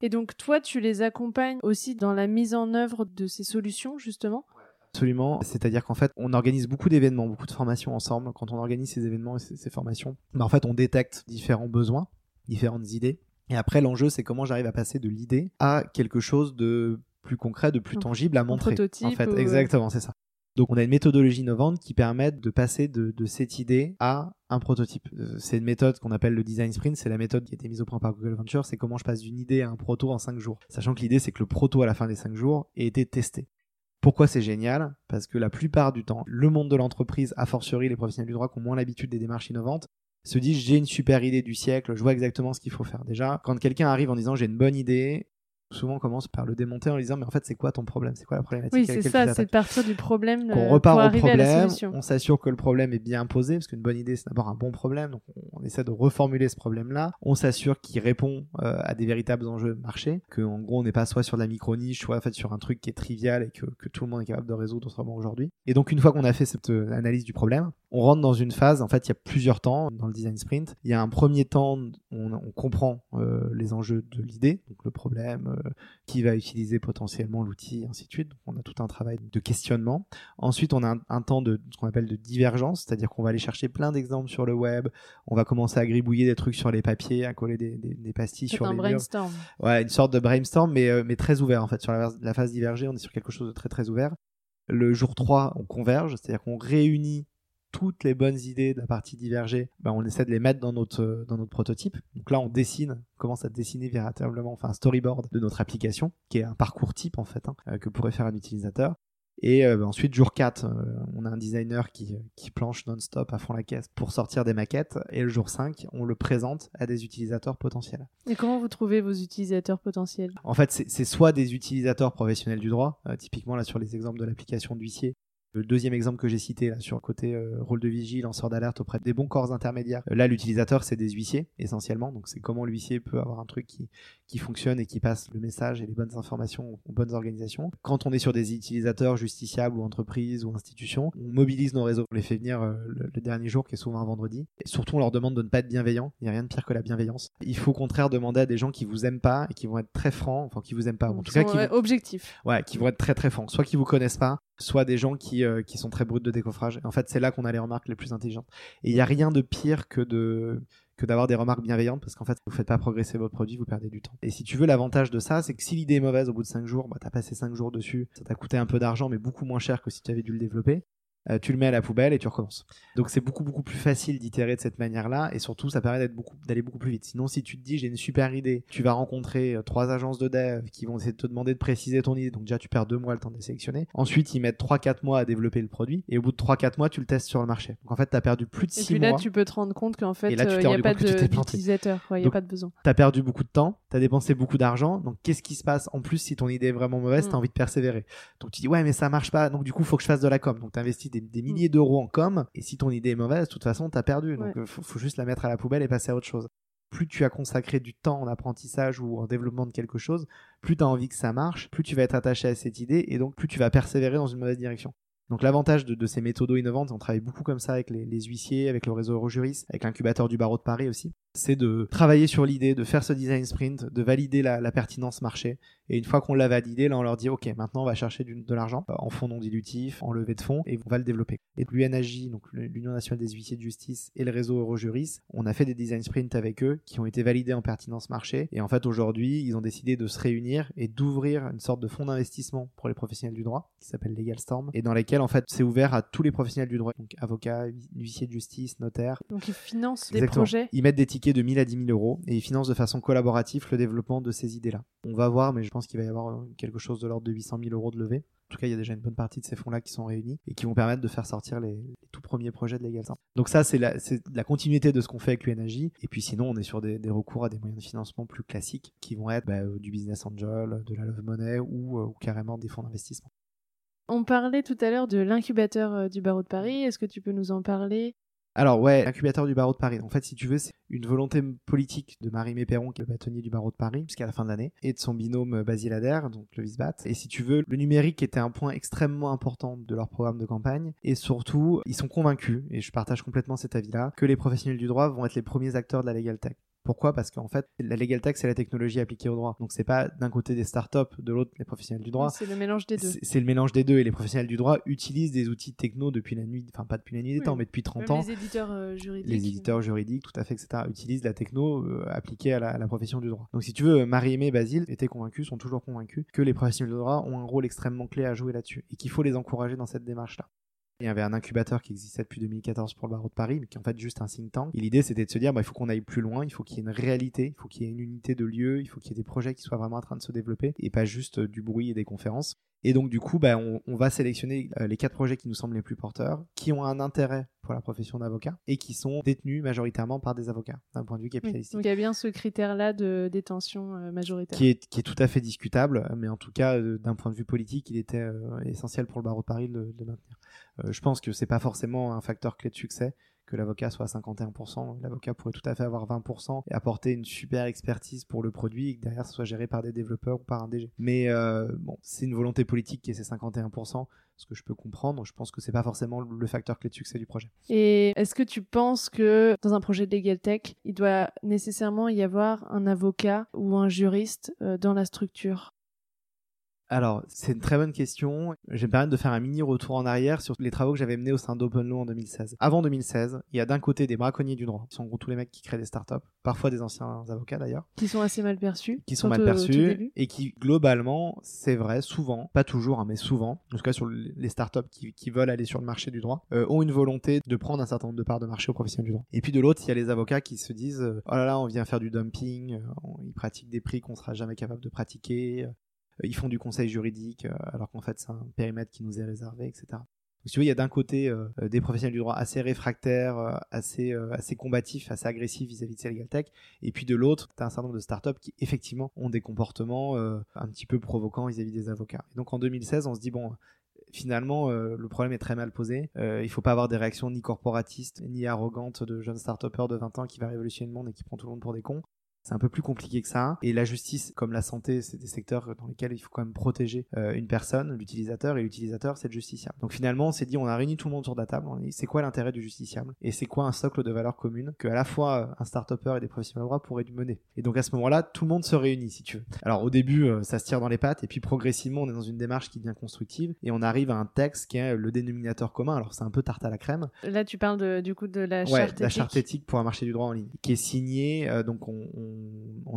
Et donc, toi, tu les accompagnes aussi dans la mise en œuvre de ces solutions, justement? Absolument. C'est-à-dire qu'en fait, on organise beaucoup d'événements, beaucoup de formations ensemble. Quand on organise ces événements et ces, ces formations, bah, en fait, on détecte différents besoins, différentes idées. Et après, l'enjeu, c'est comment j'arrive à passer de l'idée à quelque chose de plus concret, de plus tangible à montrer. prototype en fait, ou, euh, exactement, c'est ça. Donc, on a une méthodologie innovante qui permet de passer de, de cette idée à un prototype. Euh, C'est une méthode qu'on appelle le design sprint. C'est la méthode qui a été mise au point par Google Venture. C'est comment je passe d'une idée à un proto en 5 jours. Sachant que l'idée, c'est que le proto à la fin des 5 jours ait été testé. Pourquoi c'est génial? Parce que la plupart du temps, le monde de l'entreprise, a fortiori les professionnels du droit qui ont moins l'habitude des démarches innovantes, se disent j'ai une super idée du siècle, je vois exactement ce qu'il faut faire. Déjà, quand quelqu'un arrive en disant j'ai une bonne idée, souvent on commence par le démonter en lui disant mais en fait c'est quoi ton problème? C'est quoi la problématique? Oui, c'est ça, c'est de partir du problème qu'on euh, repart pour au problème, on s'assure que le problème est bien posé, parce qu'une bonne idée c'est d'abord un bon problème, donc on, on essaie de reformuler ce problème-là, on s'assure qu'il répond euh, à des véritables enjeux de marché, qu'en gros on n'est pas soit sur de la micro-niche, soit en fait sur un truc qui est trivial et que, que tout le monde est capable de résoudre autrement aujourd'hui. Et donc une fois qu'on a fait cette euh, analyse du problème, on rentre dans une phase, en fait il y a plusieurs temps dans le design sprint, il y a un premier temps, on, on comprend euh, les enjeux de l'idée, donc le problème, qui va utiliser potentiellement l'outil, et ainsi de suite. Donc, on a tout un travail de questionnement. Ensuite, on a un, un temps de ce qu'on appelle de divergence, c'est-à-dire qu'on va aller chercher plein d'exemples sur le web, on va commencer à gribouiller des trucs sur les papiers, à coller des, des- des pastilles C'est sur un les murs. brainstorm. Ouais, une sorte de brainstorm, mais, euh, mais très ouvert en fait. Sur la, la phase divergée, on est sur quelque chose de très très ouvert. Le jour 3, on converge, c'est-à-dire qu'on réunit toutes les bonnes idées de la partie divergée, ben, on essaie de les mettre dans notre, euh, dans notre prototype. Donc là, on dessine, on commence à dessiner véritablement, enfin un storyboard de notre application, qui est un parcours type en fait, hein, euh, que pourrait faire un utilisateur. Et euh, ben, ensuite, jour 4, euh, on a un designer qui, qui planche non-stop à fond la caisse pour sortir des maquettes. Et le jour 5, on le présente à des utilisateurs potentiels. Et comment vous trouvez vos utilisateurs potentiels? En fait, c'est c'est soit des utilisateurs professionnels du droit, euh, typiquement là sur les exemples de l'application d'huissier. Le deuxième exemple que j'ai cité là sur le côté euh, rôle de vigie, lanceur d'alerte auprès des bons corps intermédiaires. Euh, là, l'utilisateur c'est des huissiers essentiellement, donc c'est comment l'huissier peut avoir un truc qui qui fonctionne et qui passe le message et les bonnes informations aux bonnes organisations. Quand on est sur des utilisateurs justiciables ou entreprises ou institutions, on mobilise nos réseaux, on les fait venir euh, le, le dernier jour qui est souvent un vendredi. Et surtout, on leur demande de ne pas être bienveillant. Il n'y a rien de pire que la bienveillance. Il faut au contraire demander à des gens qui vous aiment pas et qui vont être très francs, enfin qui vous aiment pas, en tout cas qui vont- objectifs. ouais, qui vont être très très francs, soit qui vous connaissent pas, soit des gens qui, euh, qui sont très bruts de décoffrage. En fait, c'est là qu'on a les remarques les plus intelligentes. Et il n'y a rien de pire que de que d'avoir des remarques bienveillantes parce qu'en fait vous faites pas progresser votre produit vous perdez du temps et si tu veux l'avantage de ça c'est que si l'idée est mauvaise au bout de 5 jours bah, t'as passé 5 jours dessus ça t'a coûté un peu d'argent mais beaucoup moins cher que si tu avais dû le développer Euh, tu le mets à la poubelle et tu recommences donc c'est beaucoup beaucoup plus facile d'itérer de cette manière là et surtout ça permet d'être beaucoup d'aller beaucoup plus vite sinon si tu te dis j'ai une super idée tu vas rencontrer euh, trois agences de dev qui vont essayer de te demander de préciser ton idée donc déjà tu perds deux mois le temps de les sélectionner ensuite ils mettent 3-4 mois à développer le produit et au bout de 3-4 mois tu le testes sur le marché donc en fait tu as perdu plus de Et 6 puis là, mois tu peux te rendre compte qu'en fait, Et tu euh, il n'y a pas tu d'utilisateur. Il n'y a pas de besoin. T'as perdu beaucoup de temps, t'as dépensé beaucoup d'argent, donc qu'est-ce qui se passe en plus si ton idée est vraiment mauvaise, Mm. t'as envie de persévérer. Donc tu dis ouais mais ça marche pas, donc du coup faut que je fasse de la com. Donc des, des milliers d'euros en com, et si ton idée est mauvaise, de toute façon t'as perdu. Donc Ouais. euh, faut, faut juste la mettre à la poubelle et passer à autre chose. plus tu as consacré du temps en apprentissage ou en développement de quelque chose, plus tu as envie que ça marche, plus tu vas être attaché à cette idée et donc plus tu vas persévérer dans une mauvaise direction. Donc l'avantage de, ces méthodes innovantes, on travaille beaucoup comme ça avec les, huissiers, avec le réseau Eurojuris, avec l'incubateur du barreau de Paris aussi, c'est de travailler sur l'idée, de faire ce design sprint, de valider la, pertinence marché. Et une fois qu'on l'a validé, là on leur dit ok, maintenant on va chercher de l'argent euh, en fonds non dilutifs, en levée de fonds, et on va le développer. Et l'UNAJ, donc l'Union nationale des huissiers de justice, et le réseau Eurojuris, on a fait des design sprints avec eux qui ont été validés en pertinence marché. Et en fait aujourd'hui, ils ont décidé de se réunir et d'ouvrir une sorte de fonds d'investissement pour les professionnels du droit qui s'appelle Legal Storm, et dans lesquels en fait c'est ouvert à tous les professionnels du droit, donc avocats, huissiers de justice, notaires. Donc ils financent des projets. Ils mettent des tickets de 1000 à 10 000 euros et ils financent de façon collaborative le développement de ces idées-là. On va voir, mais je pense qu'il va y avoir euh, quelque chose de l'ordre de 800 000 euros de levée. En tout cas, il y a déjà une bonne partie de ces fonds-là qui sont réunis et qui vont permettre de faire sortir les, tout premiers projets de Legal Donc ça, c'est la, la, continuité de ce qu'on fait avec l'UNAJ. Et puis sinon, on est sur des, recours à des moyens de financement plus classiques qui vont être bah, euh, du business angel, de la love money ou, euh, ou carrément des fonds d'investissement. On parlait tout à l'heure de l'incubateur du barreau de Paris. Est-ce que tu peux nous en parler? Alors ouais, l'incubateur du barreau de Paris. En fait, si tu veux, c'est une volonté politique de Marie Méperon, qui est le bâtonnier du barreau de Paris, jusqu'à la fin de l'année, et de son binôme euh, Basile Adair, donc le Visbat. Et si tu veux, le numérique était un point extrêmement important de leur programme de campagne. Et surtout, ils sont convaincus, et je partage complètement cet avis-là, que les professionnels du droit vont être les premiers acteurs de la legal tech. Pourquoi? Parce qu'en fait, la legal tech, c'est la technologie appliquée au droit. Donc, c'est pas d'un côté des startups, de l'autre les professionnels du droit. C'est le mélange des deux. C'est le mélange des deux. Et les professionnels du droit utilisent des outils techno depuis la nuit, enfin, pas depuis la nuit des temps, mais depuis 30 ans. Les éditeurs euh, juridiques. Les éditeurs juridiques, tout à fait, etc., utilisent la techno euh, appliquée à la, profession du droit. Donc, si tu veux, Marie-Aimée et Basile étaient convaincus, sont toujours convaincus que les professionnels du droit ont un rôle extrêmement clé à jouer là-dessus et qu'il faut les encourager dans cette démarche-là. Il y avait un incubateur qui existait depuis 2014 pour le barreau de Paris, mais qui est en fait juste un think tank. Et l'idée, c'était de se dire, bah, il faut qu'on aille plus loin, il faut qu'il y ait une réalité, il faut qu'il y ait une unité de lieu, il faut qu'il y ait des projets qui soient vraiment en train de se développer, et pas juste euh, du bruit et des conférences. Et donc, du coup, bah, on, va sélectionner euh, les quatre projets qui nous semblent les plus porteurs, qui ont un intérêt pour la profession d'avocat, et qui sont détenus majoritairement par des avocats, d'un point de vue capitalistique. donc, il y a bien ce critère-là de détention euh, majoritaire. Qui est, qui est tout à fait discutable, mais en tout cas, d'un point de vue politique, il était essentiel pour le barreau de Paris de, de maintenir. Euh, je pense que c'est pas forcément un facteur clé de succès que l'avocat soit à 51%. L'avocat pourrait tout à fait avoir 20% et apporter une super expertise pour le produit et que derrière ce soit géré par des développeurs ou par un DG. Mais euh, bon, c'est une volonté politique qui est ces 51%, ce que je peux comprendre. Je pense que c'est pas forcément le facteur clé de succès du projet. Et est-ce que tu penses que dans un projet de Legal Tech, il doit nécessairement y avoir un avocat ou un juriste euh, dans la structure? Alors, c'est une très bonne question. Je vais me permettre de faire un mini retour en arrière sur les travaux que j'avais menés au sein d'OpenLaw en 2016. Avant 2016, il y a d'un côté des braconniers du droit, qui sont en gros tous les mecs qui créent des startups, parfois des anciens avocats d'ailleurs. Qui sont assez mal perçus. Qui sont mal perçus et qui, globalement, c'est vrai, souvent, pas toujours, hein, mais souvent, en tout cas sur les startups qui, qui veulent aller sur le marché du droit, euh, ont une volonté de prendre un certain nombre de parts de marché aux professionnels du droit. Et puis de l'autre, il y a les avocats qui se disent, euh, oh là là, on vient faire du dumping, euh, ils pratiquent des prix qu'on sera jamais capable de pratiquer, euh, ils font du conseil juridique euh, alors qu'en fait c'est un périmètre qui nous est réservé, etc. Donc, tu veux, il y a d'un côté euh, des professionnels du droit assez réfractaires, assez, assez combatifs, assez agressifs vis-à-vis de ces legal tech, et puis de l'autre, tu as un certain nombre de startups qui effectivement ont des comportements un petit peu provocants vis-à-vis des avocats. Et donc en 2016, on se dit, bon, finalement, le problème est très mal posé. il faut pas avoir des réactions ni corporatistes, ni arrogantes de jeunes start de 20 ans qui va révolutionner le monde et qui prend tout le monde pour des cons. C'est un peu plus compliqué que ça. Et la justice, comme la santé, c'est des secteurs dans lesquels il faut quand même protéger euh, une personne, l'utilisateur, et l'utilisateur, c'est le justiciable. Donc finalement, on s'est dit, on a réuni tout le monde sur la table, on dit, c'est quoi l'intérêt du justiciable? Et c'est quoi un socle de valeurs communes que à la fois un start-upper et des professionnels de droit pourraient mener? Et donc à ce moment-là, tout le monde se réunit, si tu veux. Alors au début, euh, ça se tire dans les pattes, et puis progressivement, on est dans une démarche qui devient constructive, et on arrive à un texte qui est le dénominateur commun. Alors c'est un peu tarte à la crème. Là, tu parles de, du coup de la charte éthique. la charte éthique pour un marché du droit en ligne, qui est signée, euh, donc on, on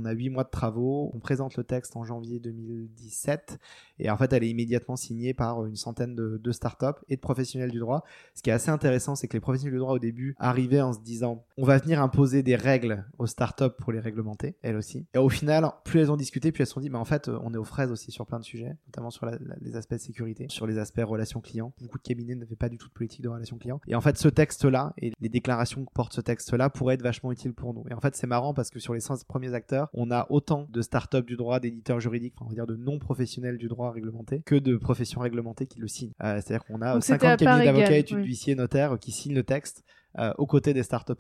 a huit mois de travaux. On présente le texte en janvier 2017 et en fait, elle est immédiatement signée par une centaine de, de startups et de professionnels du droit. Ce qui est assez intéressant, c'est que les professionnels du droit au début arrivaient en se disant on va venir imposer des règles aux startups pour les réglementer, elles aussi. Et au final, plus elles ont discuté, plus elles se sont dit mais en fait, on est aux fraises aussi sur plein de sujets, notamment sur les aspects de sécurité, sur les aspects relations clients. Beaucoup de cabinets n'avaient pas du tout de politique de relations clients. Et en fait, ce texte-là et les déclarations que porte ce texte-là pourraient être vachement utiles pour nous. Et en fait, c'est marrant parce que sur les 100 premiers acteurs, on a autant de startups du droit, d'éditeurs juridiques, on va dire de non-professionnels du droit réglementé, que de professions réglementées qui le signent. Euh, c'est-à-dire qu'on a 50 cabinets d'avocats, études, huissiers, notaires qui signent le texte euh, aux côtés des start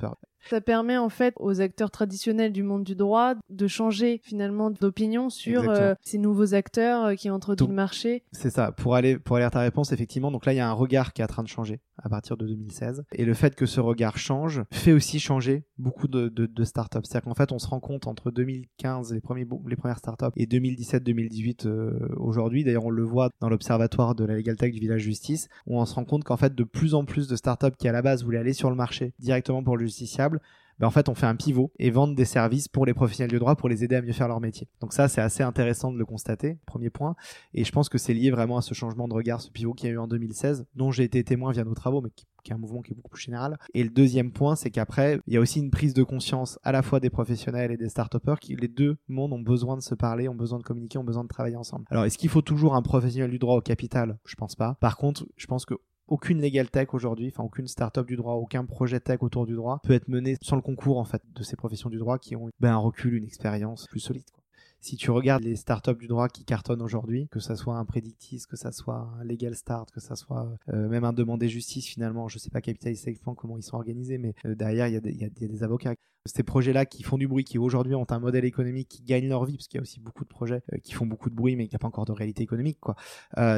Ça permet en fait aux acteurs traditionnels du monde du droit de changer finalement d'opinion sur euh, ces nouveaux acteurs euh, qui entrent dans le marché. C'est ça. Pour aller pour aller à ta réponse, effectivement. Donc là, il y a un regard qui est en train de changer à partir de 2016. Et le fait que ce regard change fait aussi changer beaucoup de, de, de startups. C'est-à-dire qu'en fait, on se rend compte entre 2015, les, premiers, les premières startups, et 2017-2018 euh, aujourd'hui, d'ailleurs on le voit dans l'observatoire de la Legal Tech du Village Justice, où on se rend compte qu'en fait de plus en plus de startups qui à la base voulaient aller sur le marché directement pour le justiciable, ben en fait, on fait un pivot et vendre des services pour les professionnels du droit pour les aider à mieux faire leur métier. Donc ça, c'est assez intéressant de le constater, premier point. Et je pense que c'est lié vraiment à ce changement de regard, ce pivot qu'il y a eu en 2016, dont j'ai été témoin via nos travaux, mais qui est un mouvement qui est beaucoup plus général. Et le deuxième point, c'est qu'après, il y a aussi une prise de conscience à la fois des professionnels et des start-upers qui, les deux mondes ont besoin de se parler, ont besoin de communiquer, ont besoin de travailler ensemble. Alors, est-ce qu'il faut toujours un professionnel du droit au capital? Je pense pas. Par contre, je pense que aucune legal tech aujourd'hui, enfin aucune start-up du droit, aucun projet tech autour du droit peut être mené sans le concours en fait de ces professions du droit qui ont ben, un recul, une expérience plus solide. Quoi si tu regardes les startups du droit qui cartonnent aujourd'hui, que ça soit un Predictis, que ça soit un Legal Start, que ça soit euh, même un Demandé Justice finalement, je sais pas Capitalist Plan comment ils sont organisés, mais euh, derrière il y, a des avocats. Ces projets-là qui font du bruit, qui aujourd'hui ont un modèle économique qui gagne leur vie, parce qu'il y a aussi beaucoup de projets euh, qui font beaucoup de bruit, mais qui a pas encore de réalité économique. Quoi.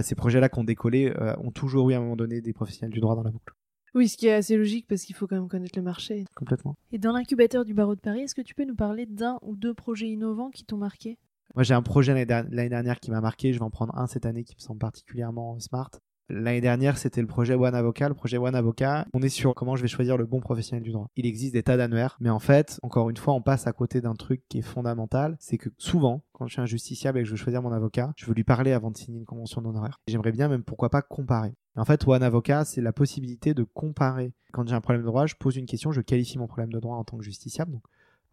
ces projets-là qui ont décollé ont toujours eu à un moment donné des professionnels du droit dans la boucle. Oui, ce qui est assez logique parce qu'il faut quand même connaître le marché. Complètement. Et dans l'incubateur du barreau de Paris, est-ce que tu peux nous parler d'un ou deux projets innovants qui t'ont marqué? Moi, j'ai un projet l'année dernière qui m'a marqué. Je vais en prendre un cette année qui me semble particulièrement smart. L'année dernière, c'était le projet One Avocat. Le projet One Avocat, on est sur comment je vais choisir le bon professionnel du droit. Il existe des tas d'annuaires, mais en fait, encore une fois, on passe à côté d'un truc qui est fondamental. C'est que souvent, quand je suis un justiciable et que je veux choisir mon avocat, je veux lui parler avant de signer une convention d'honoraire. J'aimerais bien même, pourquoi pas, comparer. En fait, One Avocat, c'est la possibilité de comparer. Quand j'ai un problème de droit, je pose une question, je qualifie mon problème de droit en tant que justiciable.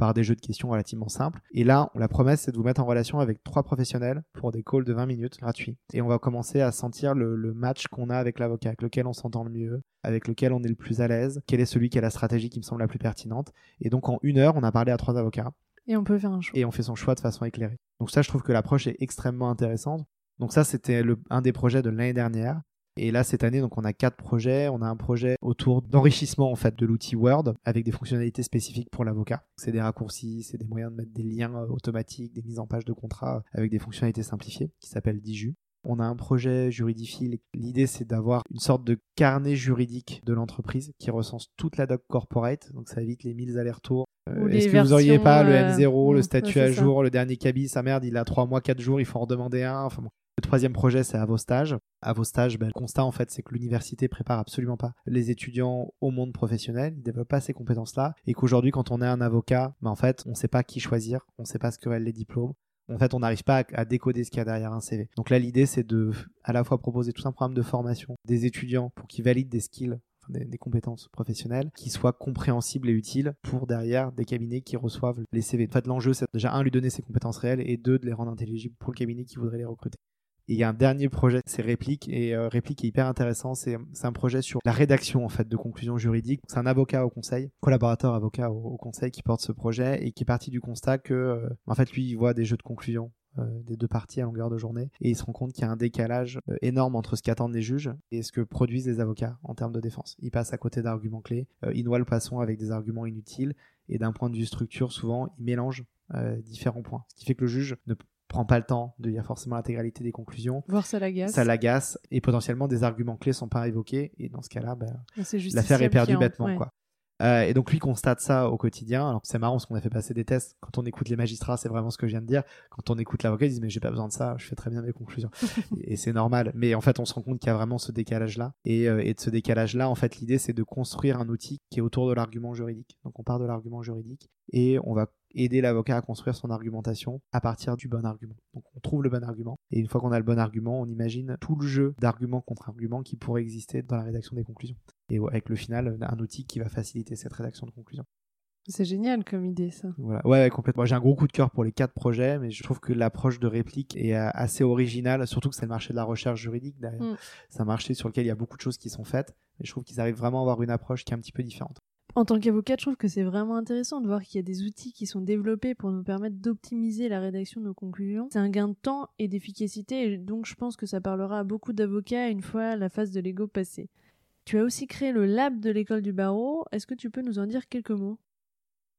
Par des jeux de questions relativement simples. Et là, la promesse, c'est de vous mettre en relation avec trois professionnels pour des calls de 20 minutes gratuits. Et on va commencer à sentir le, match qu'on a avec l'avocat, avec lequel on s'entend le mieux, avec lequel on est le plus à l'aise, quel est celui qui a la stratégie qui me semble la plus pertinente. Et donc, en une heure, on a parlé à trois avocats. Et on peut faire un choix. Et on fait son choix de façon éclairée. Donc ça, je trouve que l'approche est extrêmement intéressante. Donc ça, c'était un des projets de l'année dernière. Et là, cette année, donc, on a quatre projets. On a un projet autour d'enrichissement, en fait, de l'outil Word avec des fonctionnalités spécifiques pour l'avocat. C'est des raccourcis, c'est des moyens de mettre des liens euh, automatiques, des mises en page de contrat avec des fonctionnalités simplifiées qui s'appelle Diju. On a un projet juridifile. L'idée, c'est d'avoir une sorte de carnet juridique de l'entreprise qui recense toute la doc corporate. Donc, ça évite les 1000 allers-retours. Euh, est-ce que vous auriez pas le euh, M0, le statut à jour, le dernier cabis, sa merde, il a 3 mois, 4 jours, il faut en demander un. Enfin bon. Le troisième projet, c'est à vos stages. À vos stages, ben, le constat, en fait, c'est que l'université prépare absolument pas les étudiants au monde professionnel. Ils développent pas ces compétences-là. Et qu'aujourd'hui, quand on est un avocat, ben, en fait, on sait pas qui choisir. On sait pas ce que valent les diplômes. En fait, on n'arrive pas à, décoder ce qu'il y a derrière un CV. Donc là, l'idée, c'est de, à la fois proposer tout un programme de formation des étudiants pour qu'ils valident des skills des, compétences professionnelles qui soient compréhensibles et utiles pour derrière des cabinets qui reçoivent les CV. En fait, l'enjeu, c'est déjà un, lui donner ses compétences réelles et deux, de les rendre intelligibles pour le cabinet qui voudrait les recruter. Il y a un dernier projet, c'est Réplique, et euh, Réplique est hyper intéressant. C'est un projet sur la rédaction en fait de conclusions juridiques. C'est un avocat au conseil, collaborateur avocat au, conseil qui porte ce projet et qui est parti du constat que, euh, en fait, lui, il voit des jeux de conclusion euh, des deux parties à longueur de journée et il se rend compte qu'il y a un décalage énorme entre ce qu'attendent les juges et ce que produisent les avocats en termes de défense. Ils passent à côté d'arguments clés, ils noient le poisson avec des arguments inutiles et d'un point de vue structure, souvent, ils mélangent différents points. Ce qui fait que le juge ne prend pas le temps de lire forcément l'intégralité des conclusions. Voir ça l'agace. Ça l'agace et potentiellement des arguments clés sont pas évoqués et dans ce cas-là, ben, l'affaire est perdue bêtement quoi. Euh, et donc lui constate ça au quotidien. Alors c'est marrant parce qu'on a fait passer des tests. Quand on écoute les magistrats, c'est vraiment ce que je viens de dire. Quand on écoute l'avocat, ils disent mais j'ai pas besoin de ça, je fais très bien mes conclusions. et, c'est normal. Mais en fait, on se rend compte qu'il y a vraiment ce décalage là. Et, euh, et de ce décalage là, en fait, l'idée c'est de construire un outil qui est autour de l'argument juridique. Donc on part de l'argument juridique et on va aider l'avocat à construire son argumentation à partir du bon argument. Donc on trouve le bon argument et une fois qu'on a le bon argument, on imagine tout le jeu d'argument contre argument qui pourrait exister dans la rédaction des conclusions. Et avec le final, un outil qui va faciliter cette rédaction de conclusion. C'est génial comme idée ça. Voilà. Ouais, complètement. J'ai un gros coup de cœur pour les quatre projets, mais je trouve que l'approche de réplique est assez originale, surtout que c'est le marché de la recherche juridique derrière. Mm. C'est un marché sur lequel il y a beaucoup de choses qui sont faites, mais je trouve qu'ils arrivent vraiment à avoir une approche qui est un petit peu différente. En tant qu'avocat, je trouve que c'est vraiment intéressant de voir qu'il y a des outils qui sont développés pour nous permettre d'optimiser la rédaction de nos conclusions. C'est un gain de temps et d'efficacité, et donc je pense que ça parlera à beaucoup d'avocats une fois la phase de l'ego passée. Tu as aussi créé le lab de l'école du barreau. Est-ce que tu peux nous en dire quelques mots?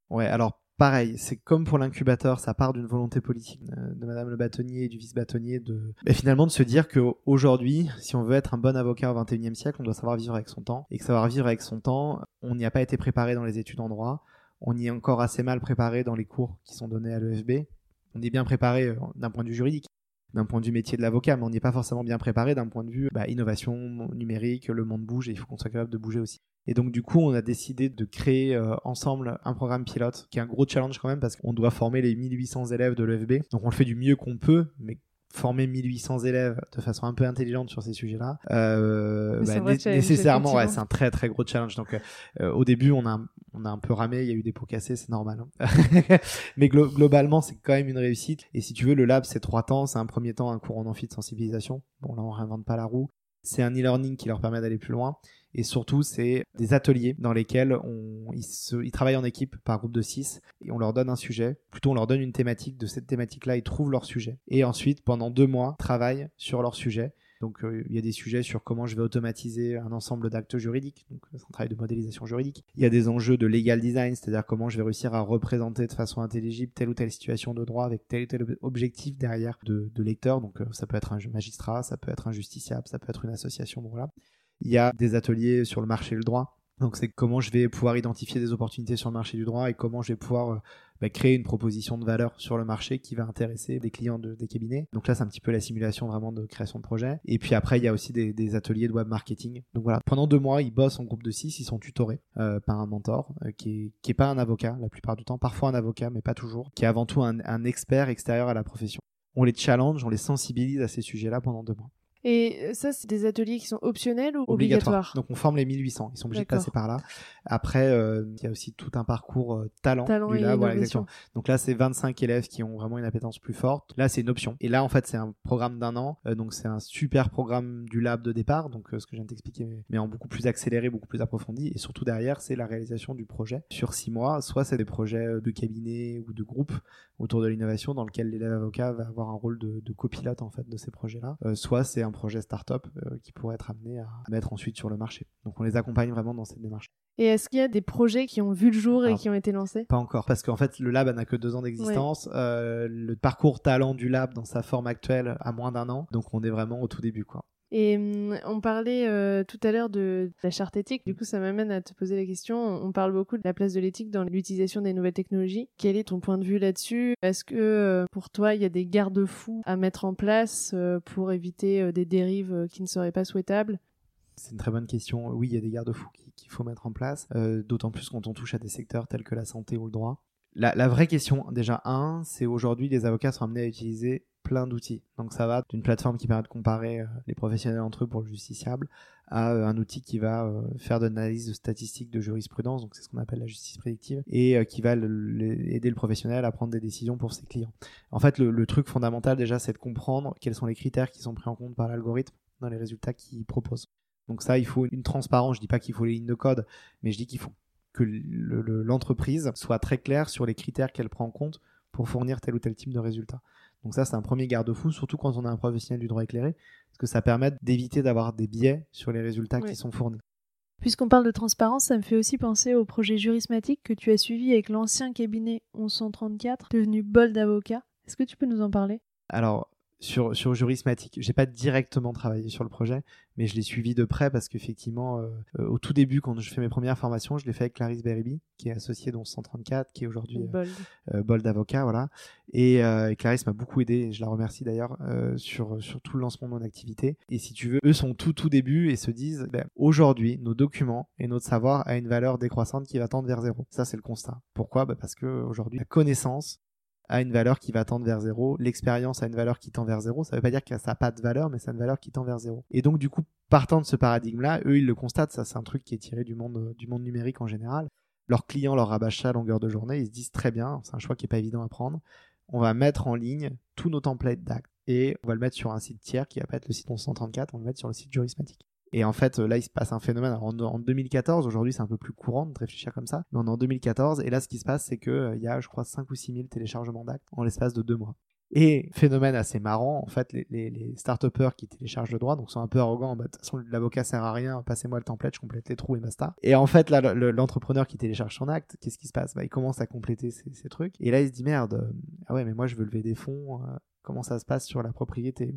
Ouais, alors pareil, c'est comme pour l'incubateur, ça part d'une volonté politique de Madame le bâtonnier et du vice-bâtonnier de et finalement de se dire qu'aujourd'hui, si on veut être un bon avocat au XXIe siècle, on doit savoir vivre avec son temps. Et que savoir vivre avec son temps, on n'y a pas été préparé dans les études en droit, on y est encore assez mal préparé dans les cours qui sont donnés à l'EFB. On est bien préparé euh, d'un point de vue juridique, d'un point de vue métier de l'avocat, mais on n'y est pas forcément bien préparé d'un point de vue bah, innovation numérique, le monde bouge et il faut qu'on soit capable de bouger aussi. Et donc du coup, on a décidé de créer euh, ensemble un programme pilote, qui est un gros challenge quand même parce qu'on doit former les 1800 élèves de l'EFB. Donc on le fait du mieux qu'on peut, mais former 1800 élèves de façon un peu intelligente sur ces sujets-là, euh, bah, nécessairement, ouais, c'est un très très gros challenge. Donc euh, au début, on a on a un peu ramé, il y a eu des pots cassés, c'est normal. Hein. Mais globalement, c'est quand même une réussite. Et si tu veux, le lab, c'est trois temps. C'est un premier temps, un cours en amphi de sensibilisation. Bon, là, on réinvente pas la roue. C'est un e-learning qui leur permet d'aller plus loin. Et surtout, c'est des ateliers dans lesquels ils, travaillent en équipe par groupe de 6 et on leur donne un sujet. Plutôt, on leur donne une thématique. De cette thématique-là, ils trouvent leur sujet. Et ensuite, pendant deux mois, travaillent sur leur sujet. Donc, euh, il y a des sujets sur comment je vais automatiser un ensemble d'actes juridiques. Donc, c'est un travail de modélisation juridique. Il y a des enjeux de legal design, c'est-à-dire comment je vais réussir à représenter de façon intelligible telle ou telle situation de droit avec tel ou tel objectif derrière de, lecteur. Donc, euh, ça peut être un magistrat, ça peut être un justiciable, ça peut être une association. Voilà. Il y a des ateliers sur le marché du droit. Donc c'est comment je vais pouvoir identifier des opportunités sur le marché du droit et comment je vais pouvoir euh, bah, créer une proposition de valeur sur le marché qui va intéresser des clients de, des cabinets. Donc là c'est un petit peu la simulation vraiment de création de projet. Et puis après il y a aussi des, ateliers de web marketing. Donc voilà, pendant deux mois ils bossent en groupe de six, ils sont tutorés euh, par un mentor euh, qui, est, qui est pas un avocat la plupart du temps, parfois un avocat mais pas toujours, qui est avant tout un expert extérieur à la profession. On les challenge, on les sensibilise à ces sujets-là pendant deux mois. Et euh, ça, c'est des ateliers qui sont optionnels ou obligatoires Donc on forme les 1800, ils sont obligés de passer par là. Après, euh, il y a aussi tout un parcours euh, talent, talent du lab. Voilà, exactement. Donc là, c'est 25 élèves qui ont vraiment une appétence plus forte. Là, c'est une option. Et là, en fait, c'est un programme d'un an. donc c'est un super programme du lab de départ, donc ce que je viens de t'expliquer, mais en beaucoup plus accéléré, beaucoup plus approfondi. Et surtout derrière, c'est la réalisation du projet sur six mois. Soit c'est des projets de cabinet ou de groupe autour de l'innovation dans lequel l'élève avocat va avoir un rôle de, de copilote en fait de ces projets-là. soit c'est un projet start-up euh, qui pourrait être amené à, mettre ensuite sur le marché. Donc on les accompagne vraiment dans cette démarche. Et est-ce qu'il y a des projets qui ont vu le jour et qui ont été lancés? Pas encore, parce qu'en fait le lab n'a que deux ans d'existence. Euh, le parcours talent du lab dans sa forme actuelle a moins d'un an, donc on est vraiment au tout début quoi. Et hum, on parlait euh, tout à l'heure de, la charte éthique. Du coup, ça m'amène à te poser la question. On parle beaucoup de la place de l'éthique dans l'utilisation des nouvelles technologies. Quel est ton point de vue là-dessus? Est-ce que euh, pour toi, il y a des garde-fous à mettre en place euh, pour éviter des dérives qui ne seraient pas souhaitables? C'est une très bonne question. Oui, il y a des garde-fous qu'il faut mettre en place, d'autant plus quand on touche à des secteurs tels que la santé ou le droit. La, la vraie question, déjà, un, c'est aujourd'hui, les avocats sont amenés à utiliser plein d'outils. Donc ça va d'une plateforme qui permet de comparer euh, les professionnels entre eux pour le justiciable à euh, un outil qui va euh, faire de l'analyse de statistiques de jurisprudence, donc c'est ce qu'on appelle la justice prédictive, et qui va aider le professionnel à prendre des décisions pour ses clients. En fait, le, truc fondamental déjà, c'est de comprendre quels sont les critères qui sont pris en compte par l'algorithme dans les résultats qu'il propose. Donc ça, il faut une transparence. Je dis pas qu'il faut les lignes de code, mais je dis qu'il faut que l'entreprise soit très claire sur les critères qu'elle prend en compte pour fournir tel ou tel type de résultat. Donc ça, c'est un premier garde-fou, surtout quand on a un professionnel du droit éclairé, parce que ça permet d'éviter d'avoir des biais sur les résultats qui sont fournis. Puisqu'on parle de transparence, ça me fait aussi penser au projet jurismatique que tu as suivi avec l'ancien cabinet 1134, devenu Bold Avocat. Est-ce que tu peux nous en parler? Alors, sur, sur Jurismatic. J'ai pas directement travaillé sur le projet, mais je l'ai suivi de près parce qu'effectivement, euh, euh, au tout début, quand je fais mes premières formations, je l'ai fait avec Clarisse Beribi, qui est associée dans 134, qui est aujourd'hui euh, Bold. avocat, voilà. Et, Clarisse m'a beaucoup aidé, et je la remercie d'ailleurs, sur, sur tout le lancement de mon activité. Et si tu veux, eux sont tout tout début et se disent, ben, aujourd'hui, nos documents et notre savoir a une valeur décroissante qui va tendre vers zéro. Ça, c'est le constat. Pourquoi? Ben, Parce que aujourd'hui, la connaissance a une valeur qui va tendre vers zéro, l'expérience a une valeur qui tend vers zéro. Ça veut pas dire que ça n'a pas de valeur, mais ça a une valeur qui tend vers zéro. Et donc, du coup, partant de ce paradigme-là, eux, ils le constatent. Ça, c'est un truc qui est tiré du monde, du monde numérique en général. Leurs clients leur rabâchent ça à longueur de journée. Ils se disent très bien, c'est un choix qui est pas évident à prendre. On va mettre en ligne tous nos templates d'actes et on va le mettre sur un site tiers qui va pas être le site 1134, on va le mettre sur le site jurismatique. Et en fait, là, il se passe un phénomène. en, 2014, aujourd'hui, c'est un peu plus courant de réfléchir comme ça. Mais on est en 2014. Et là, ce qui se passe, c'est qu'il euh, y a, je crois, 5 ou 6 000 téléchargements d'actes en l'espace de deux mois. Et phénomène assez marrant, en fait, les, les, les qui téléchargent le droit, donc sont un peu arrogants, bah, de toute façon l'avocat sert à rien, passez-moi le template, je complète les trous et basta. Et en fait, là, l'entrepreneur qui télécharge son acte, qu'est-ce qui se passe? Bah, Il commence à compléter ces, trucs, et là il se dit merde, euh, ah ouais, mais moi je veux lever des fonds, euh, comment ça se passe sur la propriété.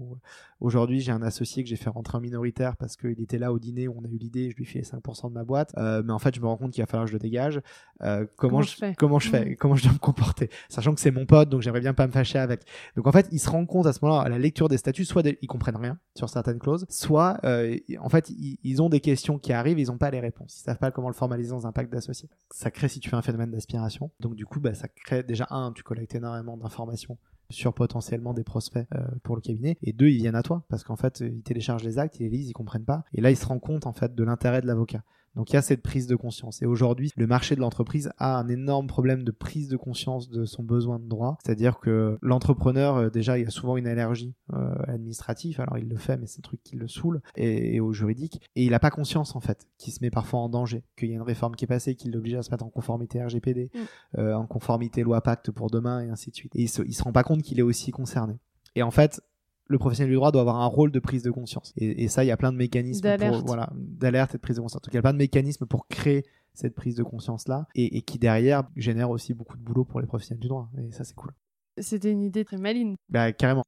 Aujourd'hui, j'ai un associé que j'ai fait rentrer en minoritaire parce qu'il était là au dîner où on a eu l'idée, je lui fais 5% de ma boîte, euh, mais en fait, je me rends compte qu'il va falloir que je le dégage. Euh, comment, je, fais comment je fais mmh. Comment je dois me comporter Sachant que c'est mon pote, donc j'aimerais bien pas me fâcher avec. Donc en fait, ils se rendent compte à ce moment-là, à la lecture des statuts, soit ils comprennent rien sur certaines clauses, soit euh, en fait, ils, ont des questions qui arrivent, ils n'ont pas les réponses. Ils savent pas comment le formaliser dans un pacte d'associés. Ça crée, si tu fais un phénomène d'aspiration, donc du coup, bah, ça crée déjà un, tu collectes énormément d'informations sur potentiellement des prospects euh, pour le cabinet. Et deux ils viennent à toi parce qu'en fait ils téléchargent les actes ils les lisent ils comprennent pas. Et là ils se rendent compte en fait de l'intérêt de l'avocat donc il y a cette prise de conscience. Et aujourd'hui, le marché de l'entreprise a un énorme problème de prise de conscience de son besoin de droit. C'est-à-dire que l'entrepreneur, euh, déjà, il a souvent une allergie euh, administrative. Alors il le fait, mais c'est un truc qui le saoule et, au juridique. Et il n'a pas conscience en fait qu'il se met parfois en danger, qu'il y a une réforme qui est passée, qui l'oblige à se mettre en conformité RGPD, mm. euh, en conformité loi Pacte pour demain et ainsi de suite. Et il se, il se rend pas compte qu'il est aussi concerné. Et en fait, le professionnel du droit doit avoir un rôle de prise de conscience. Et, ça, il y a plein de mécanismes d'alerte, voilà, d'alerte et de prise de conscience. Donc, il y a plein de mécanismes pour créer cette prise de conscience-là et, qui derrière génère aussi beaucoup de boulot pour les professionnels du droit. Et ça, c'est cool. C'était une idée très maligne. Bah, carrément.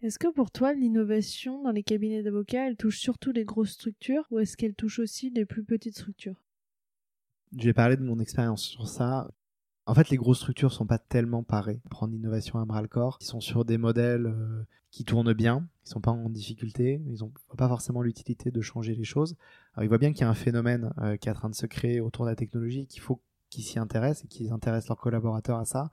Est-ce que pour toi, l'innovation dans les cabinets d'avocats, elle touche surtout les grosses structures ou est-ce qu'elle touche aussi les plus petites structures? Je vais parler de mon expérience sur ça. En fait, les grosses structures sont pas tellement parées prendre l'innovation à bras le corps. Ils sont sur des modèles euh, qui tournent bien, ils sont pas en difficulté, ils n'ont pas forcément l'utilité de changer les choses. Alors, ils voient bien qu'il y a un phénomène euh, qui est en train de se créer autour de la technologie, qu'il faut qu'ils s'y intéressent et qu'ils intéressent leurs collaborateurs à ça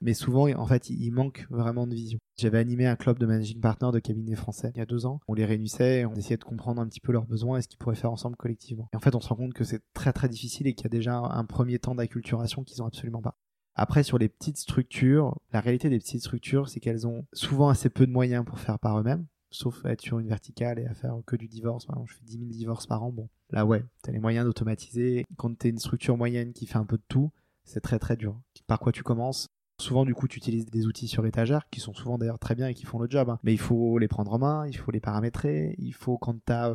mais souvent, en fait, il manque vraiment de vision. J'avais animé un club de managing partners de cabinets français il y a deux ans. On les réunissait, on essayait de comprendre un petit peu leurs besoins et ce qu'ils pourraient faire ensemble collectivement. Et en fait, on se rend compte que c'est très très difficile et qu'il y a déjà un premier temps d'acculturation qu'ils ont absolument pas. Après, sur les petites structures, la réalité des petites structures, c'est qu'elles ont souvent assez peu de moyens pour faire par eux-mêmes sauf être sur une verticale et à faire que du divorce. Par exemple, je fais 10 000 divorces par an. Bon, là, ouais, t'as les moyens d'automatiser. Quand t'es une structure moyenne qui fait un peu de tout, c'est très très dur. Par quoi tu commences? Souvent, du coup, tu utilises des outils sur étagère qui sont souvent d'ailleurs très bien et qui font le job. Hein. Mais il faut les prendre en main, il faut les paramétrer. Il faut, quand tu as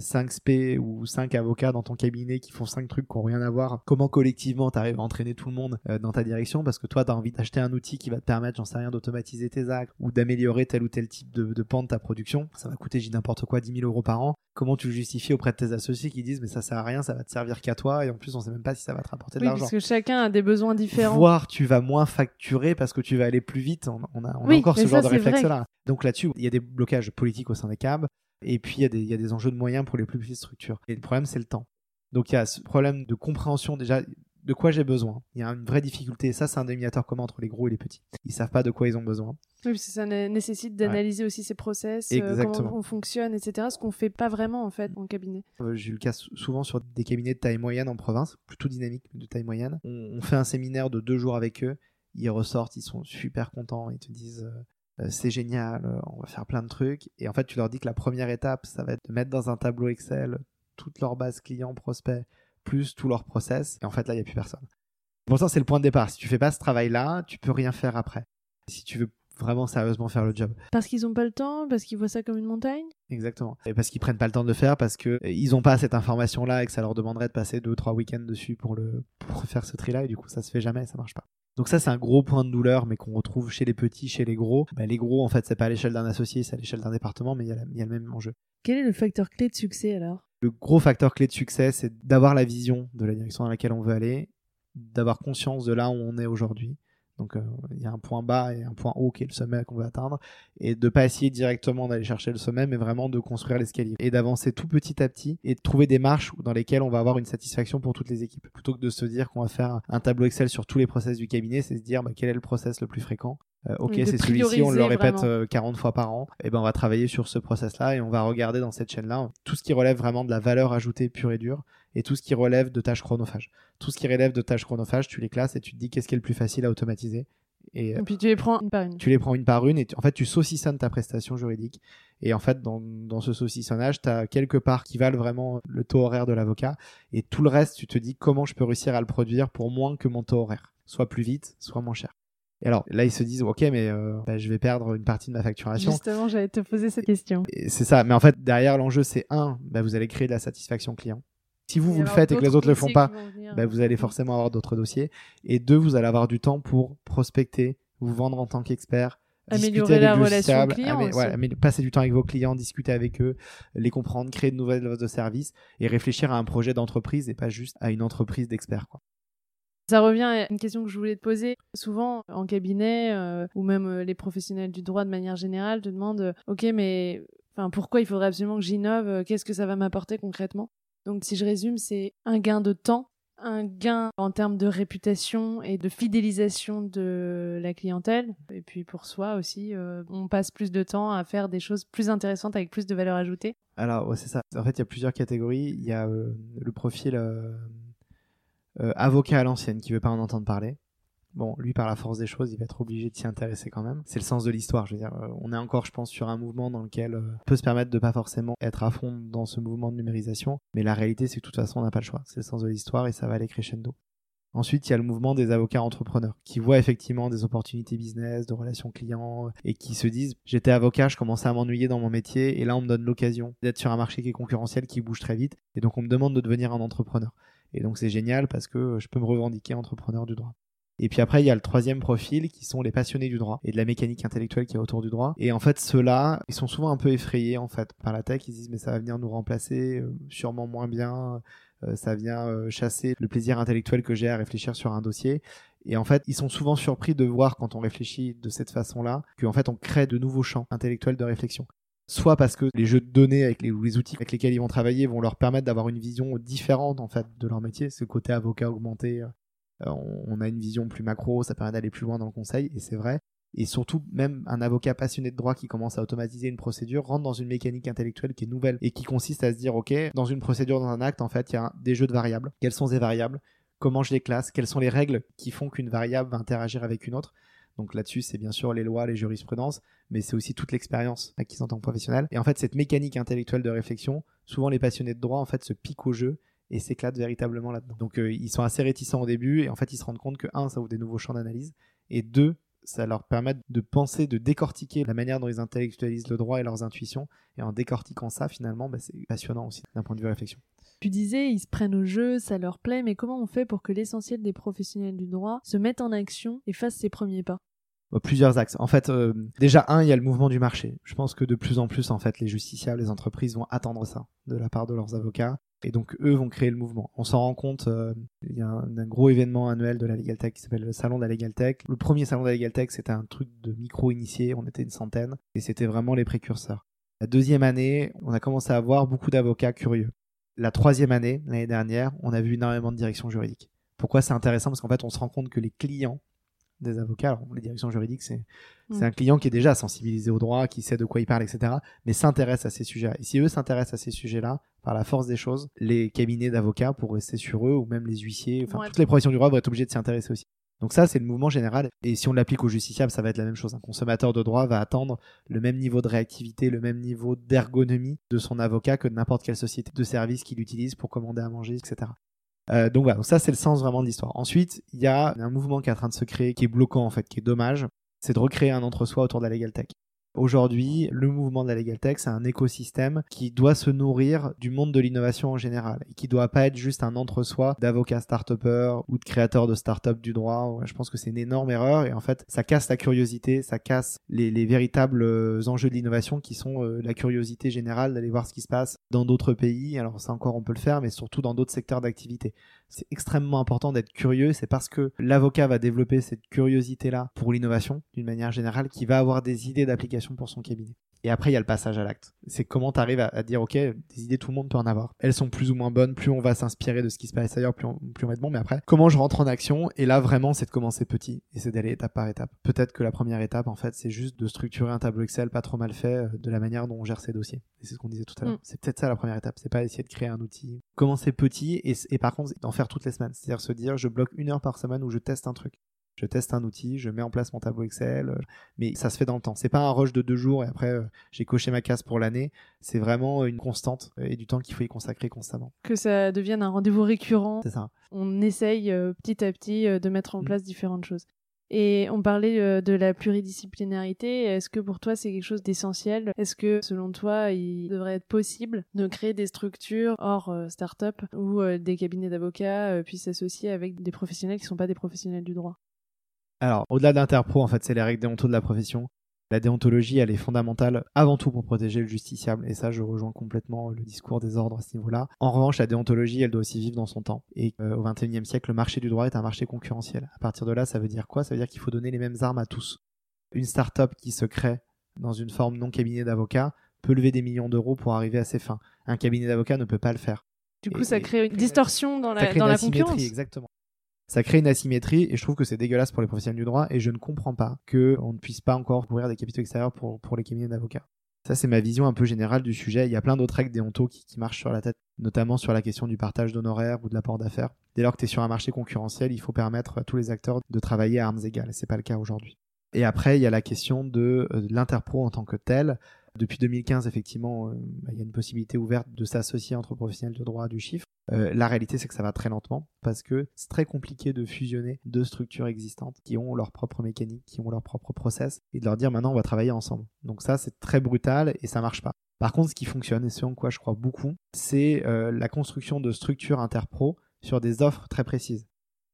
5 SP ou 5 avocats dans ton cabinet qui font 5 trucs qui n'ont rien à voir, comment collectivement tu arrives à entraîner tout le monde euh, dans ta direction? Parce que toi, tu as envie d'acheter un outil qui va te permettre, j'en sais rien, d'automatiser tes actes ou d'améliorer tel ou tel type de, de pan de ta production. Ça va coûter, j'ai n'importe quoi, 10 000 euros par an comment tu le justifies auprès de tes associés qui disent mais ça sert à rien, ça va te servir qu'à toi et en plus on sait même pas si ça va te rapporter de oui, l'argent. Parce que chacun a des besoins différents. Voire tu vas moins facturer parce que tu vas aller plus vite. On, a, encore ce genre de réflexe là. Donc là-dessus, il y a des blocages politiques au sein des CAB et puis il y, a des, il y a des enjeux de moyens pour les plus petites structures. Et le problème c'est le temps. Donc il y a ce problème de compréhension déjà de quoi j'ai besoin. Il y a une vraie difficulté. ça, c'est un dénominateur commun entre les gros et les petits. Ils savent pas de quoi ils ont besoin. Oui, parce que ça nécessite d'analyser aussi ces process, euh, comment on fonctionne, etc. Ce qu'on fait pas vraiment en fait en cabinet. Euh, j'ai eu le cas souvent sur des cabinets de taille moyenne en province, plutôt dynamique de taille moyenne. On, fait un séminaire de deux jours avec eux. Ils ressortent, ils sont super contents. Ils te disent. Euh, c'est génial, on va faire plein de trucs. Et en fait, tu leur dis que la première étape, ça va être de mettre dans un tableau Excel toute leur base client, prospect, plus tout leur process. Et en fait, là, il n'y a plus personne. Pour ça, c'est le point de départ. Si tu fais pas ce travail-là, tu peux rien faire après. Si tu veux vraiment sérieusement faire le job. Parce qu'ils n'ont pas le temps, parce qu'ils voient ça comme une montagne? Exactement. Et parce qu'ils prennent pas le temps de le faire, parce qu'ils euh, n'ont pas cette information-là et que ça leur demanderait de passer deux ou trois week-ends dessus pour, le, pour faire ce tri-là, et du coup ça se fait jamais, ça marche pas. Donc ça c'est un gros point de douleur, mais qu'on retrouve chez les petits, chez les gros. Bah, les gros en fait c'est pas à l'échelle d'un associé, c'est à l'échelle d'un département, mais il y, y, a le même enjeu. Quel est le facteur clé de succès alors? Le gros facteur clé de succès, c'est d'avoir la vision de la direction dans laquelle on veut aller, d'avoir conscience de là où on est aujourd'hui. Donc euh, il y a un point bas et un point haut qui est le sommet qu'on veut atteindre, et de pas essayer directement d'aller chercher le sommet, mais vraiment de construire l'escalier et d'avancer tout petit à petit et de trouver des marches dans lesquelles on va avoir une satisfaction pour toutes les équipes. Plutôt que de se dire qu'on va faire un tableau Excel sur tous les process du cabinet, c'est se dire bah, quel est le process le plus fréquent? Euh, ok, c'est celui-ci, on le répète 40 euh, fois par an. Et ben, on va travailler sur ce process-là et on va regarder dans cette chaîne-là tout ce qui relève vraiment de la valeur ajoutée pure et dure et tout ce qui relève de tâches chronophages. Tout ce qui relève de tâches chronophages, tu les classes et tu te dis qu'est-ce qui est le plus facile à automatiser. Et, puis tu les prends une par une. Tu les prends une par une et en fait tu saucissonnes ta prestation juridique. Et en fait dans, dans ce saucissonnage, tu as quelques parts qui valent vraiment le taux horaire de l'avocat et tout le reste tu te dis comment je peux réussir à le produire pour moins que mon taux horaire. Soit plus vite, soit moins cher. Et alors là, ils se disent, ok, mais euh, bah, je vais perdre une partie de ma facturation. Justement, j'allais te poser cette question. C'est ça. Mais en fait, derrière, l'enjeu, c'est un, bah, vous allez créer de la satisfaction client. Si vous, vous le faites et que les autres le font pas, bah, vous allez forcément avoir d'autres dossiers. Et deux, vous allez avoir du temps pour prospecter, vous vendre en tant qu'expert. Améliorer la relation client amé- ouais, amé- passer du temps avec vos clients, discuter avec eux, les comprendre, créer de nouvelles offres de services et réfléchir à un projet d'entreprise et pas juste à une entreprise d'experts. Ça revient à une question que je voulais te poser. Souvent, en cabinet, euh, ou même euh, les professionnels du droit de manière générale te demandent euh, Ok, mais enfin, pourquoi il faudrait absolument que j'innove Qu'est-ce que ça va m'apporter concrètement? Donc, si je résume, c'est un gain de temps, un gain en termes de réputation et de fidélisation de la clientèle. Et puis pour soi aussi, on passe plus de temps à faire des choses plus intéressantes avec plus de valeur ajoutée. Alors, c'est ça. En fait, il y a plusieurs catégories. Il y a le profil euh, avocat à l'ancienne qui veut pas en entendre parler. Bon, lui, par la force des choses, il va être obligé de s'y intéresser quand même. C'est le sens de l'histoire. Je veux dire, euh, on est encore, je pense, sur un mouvement dans lequel euh, on peut se permettre de pas forcément être à fond dans ce mouvement de numérisation. Mais la réalité, c'est que de toute façon, on n'a pas le choix. C'est le sens de l'histoire et ça va aller crescendo. Ensuite, il y a le mouvement des avocats entrepreneurs qui voient effectivement des opportunités business, de relations clients euh, et qui se disent j'étais avocat, je commençais à m'ennuyer dans mon métier et là on me donne l'occasion d'être sur un marché qui est concurrentiel, qui bouge très vite et donc on me demande de devenir un entrepreneur. Et donc c'est génial parce que euh, je peux me revendiquer entrepreneur du droit. Et puis après, il y a le troisième profil qui sont les passionnés du droit et de la mécanique intellectuelle qui est autour du droit. Et en fait, ceux-là, ils sont souvent un peu effrayés en fait par la tech. Ils se disent mais ça va venir nous remplacer, euh, sûrement moins bien. Euh, ça vient chasser le plaisir intellectuel que j'ai à réfléchir sur un dossier. Et en fait, ils sont souvent surpris de voir quand on réfléchit de cette façon-là qu'en fait on crée de nouveaux champs intellectuels de réflexion. Soit parce que les jeux de données avec les, ou les outils avec lesquels ils vont travailler vont leur permettre d'avoir une vision différente en fait de leur métier. Ce côté avocat augmenté, euh, on, on a une vision plus macro, ça permet d'aller plus loin dans le conseil et c'est vrai. Et surtout, même un avocat passionné de droit qui commence à automatiser une procédure rentre dans une mécanique intellectuelle qui est nouvelle et qui consiste à se dire, OK, dans une procédure, dans un acte, en fait, il y a des jeux de variables. Quelles sont ces variables? Comment je les classe? Quelles sont les règles qui font qu'une variable va interagir avec une autre? Donc là-dessus, c'est bien sûr les lois, les jurisprudences, mais c'est aussi toute l'expérience acquise en tant que professionnel. Et en fait, cette mécanique intellectuelle de réflexion, souvent les passionnés de droit, en fait, se piquent au jeu et s'éclatent véritablement là-dedans. Donc euh, ils sont assez réticents au début et en fait, ils se rendent compte que, un, ça ouvre des nouveaux champs d'analyse, et deux, ça leur permet de penser, de décortiquer la manière dont ils intellectualisent le droit et leurs intuitions. Et en décortiquant ça, finalement, bah, c'est passionnant aussi d'un point de vue réflexion. Tu disais, ils se prennent au jeu, ça leur plaît, mais comment on fait pour que l'essentiel des professionnels du droit se mettent en action et fassent ses premiers pas? Bah, plusieurs axes. En fait, euh, déjà un, il y a le mouvement du marché. Je pense que de plus en plus, en fait, les justiciables, les entreprises vont attendre ça de la part de leurs avocats. Et donc, eux vont créer le mouvement. On s'en rend compte, euh, il y a un, gros événement annuel de la Legal Tech qui s'appelle le Salon de la Legal Tech. Le premier salon de la Legal Tech, c'était un truc de micro-initiés, on était une centaine, et c'était vraiment les précurseurs. La deuxième année, on a commencé à avoir beaucoup d'avocats curieux. La troisième année, l'année dernière, on a vu énormément de directions juridiques. Pourquoi c'est intéressant? Parce qu'en fait, on se rend compte que les clients des avocats, alors les directions juridiques, c'est Mm. un client qui est déjà sensibilisé au droit, qui sait de quoi il parle, etc., mais s'intéresse à ces sujets-là. Et si eux s'intéressent à ces sujets-là, par la force des choses, les cabinets d'avocats, pour rester sur eux, ou même les huissiers, enfin toutes les professions du droit vont être obligées de s'y intéresser aussi. Donc ça, c'est le mouvement général. Et si on l'applique au justiciable, ça va être la même chose. Un consommateur de droit va attendre le même niveau de réactivité, le même niveau d'ergonomie de son avocat que de n'importe quelle société de service qu'il utilise pour commander à manger, etc. Euh, donc voilà, donc ça c'est le sens vraiment de l'histoire. Ensuite, il y a un mouvement qui est en train de se créer, qui est bloquant en fait, qui est dommage, c'est de recréer un entre-soi autour de la Legal Tech. Aujourd'hui, le mouvement de la Legal Tech, c'est un écosystème qui doit se nourrir du monde de l'innovation en général et qui doit pas être juste un entre-soi d'avocats start-upers ou de créateurs de start-up du droit. Je pense que c'est une énorme erreur et en fait, ça casse la curiosité, ça casse les, les véritables euh, enjeux de l'innovation qui sont euh, la curiosité générale d'aller voir ce qui se passe dans d'autres pays. Alors ça encore, on peut le faire, mais surtout dans d'autres secteurs d'activité. C'est extrêmement important d'être curieux. C'est parce que l'avocat va développer cette curiosité-là pour l'innovation, d'une manière générale, qui va avoir des idées d'application pour son cabinet. Et après, il y a le passage à l'acte. C'est comment tu arrives à, à dire, OK, des idées, tout le monde peut en avoir. Elles sont plus ou moins bonnes. Plus on va s'inspirer de ce qui se passe ailleurs, plus on, plus on va être bon. Mais après, comment je rentre en action? Et là, vraiment, c'est de commencer petit et c'est d'aller étape par étape. Peut-être que la première étape, en fait, c'est juste de structurer un tableau Excel pas trop mal fait euh, de la manière dont on gère ses dossiers. Et c'est ce qu'on disait tout à l'heure. Mm. C'est peut-être ça la première étape. C'est pas essayer de créer un outil. Commencer petit et, et par contre, d'en faire toutes les semaines. C'est-à-dire se dire, je bloque une heure par semaine où je teste un truc. Je teste un outil, je mets en place mon tableau Excel, euh, mais ça se fait dans le temps. C'est pas un rush de deux jours et après euh, j'ai coché ma case pour l'année. C'est vraiment une constante euh, et du temps qu'il faut y consacrer constamment. Que ça devienne un rendez-vous récurrent. C'est ça. On essaye euh, petit à petit euh, de mettre en Mm. place différentes choses. Et on parlait euh, de la pluridisciplinarité. Est-ce que pour toi c'est quelque chose d'essentiel? Est-ce que selon toi il devrait être possible de créer des structures hors euh, start-up où euh, des cabinets d'avocats puissent s'associer avec des professionnels qui ne sont pas des professionnels du droit? Alors, au-delà d'Interpro, en fait, c'est les règles déonto de la profession. La déontologie, elle est fondamentale avant tout pour protéger le justiciable. Et ça, je rejoins complètement le discours des ordres à ce niveau-là. En revanche, la déontologie, elle doit aussi vivre dans son temps. Et euh, au XXIe siècle, le marché du droit est un marché concurrentiel. À partir de là, ça veut dire quoi? Ça veut dire qu'il faut donner les mêmes armes à tous. Une start-up qui se crée dans une forme non cabinet d'avocat peut lever des millions d'euros pour arriver à ses fins. Un cabinet d'avocat ne peut pas le faire. Du coup, ça crée une distorsion dans la, dans la concurrence. Exactement ça crée une asymétrie et je trouve que c'est dégueulasse pour les professionnels du droit et je ne comprends pas qu'on ne puisse pas encore ouvrir des capitaux extérieurs pour, pour les cabinets d'avocats. Ça, c'est ma vision un peu générale du sujet. Il y a plein d'autres règles déonto qui, qui marchent sur la tête, notamment sur la question du partage d'honoraires ou de l'apport d'affaires. Dès lors que tu es sur un marché concurrentiel, il faut permettre à tous les acteurs de travailler à armes égales c'est pas le cas aujourd'hui. Et après, il y a la question de, euh, l'interpro en tant que tel. Depuis 2015, effectivement, euh, bah, il y a une possibilité ouverte de s'associer entre professionnels de droit du chiffre. Euh, la réalité, c'est que ça va très lentement parce que c'est très compliqué de fusionner deux structures existantes qui ont leur propre mécanique, qui ont leur propre process et de leur dire maintenant on va travailler ensemble. Donc ça, c'est très brutal et ça marche pas. Par contre, ce qui fonctionne et ce en quoi je crois beaucoup, c'est euh, la construction de structures interpro sur des offres très précises.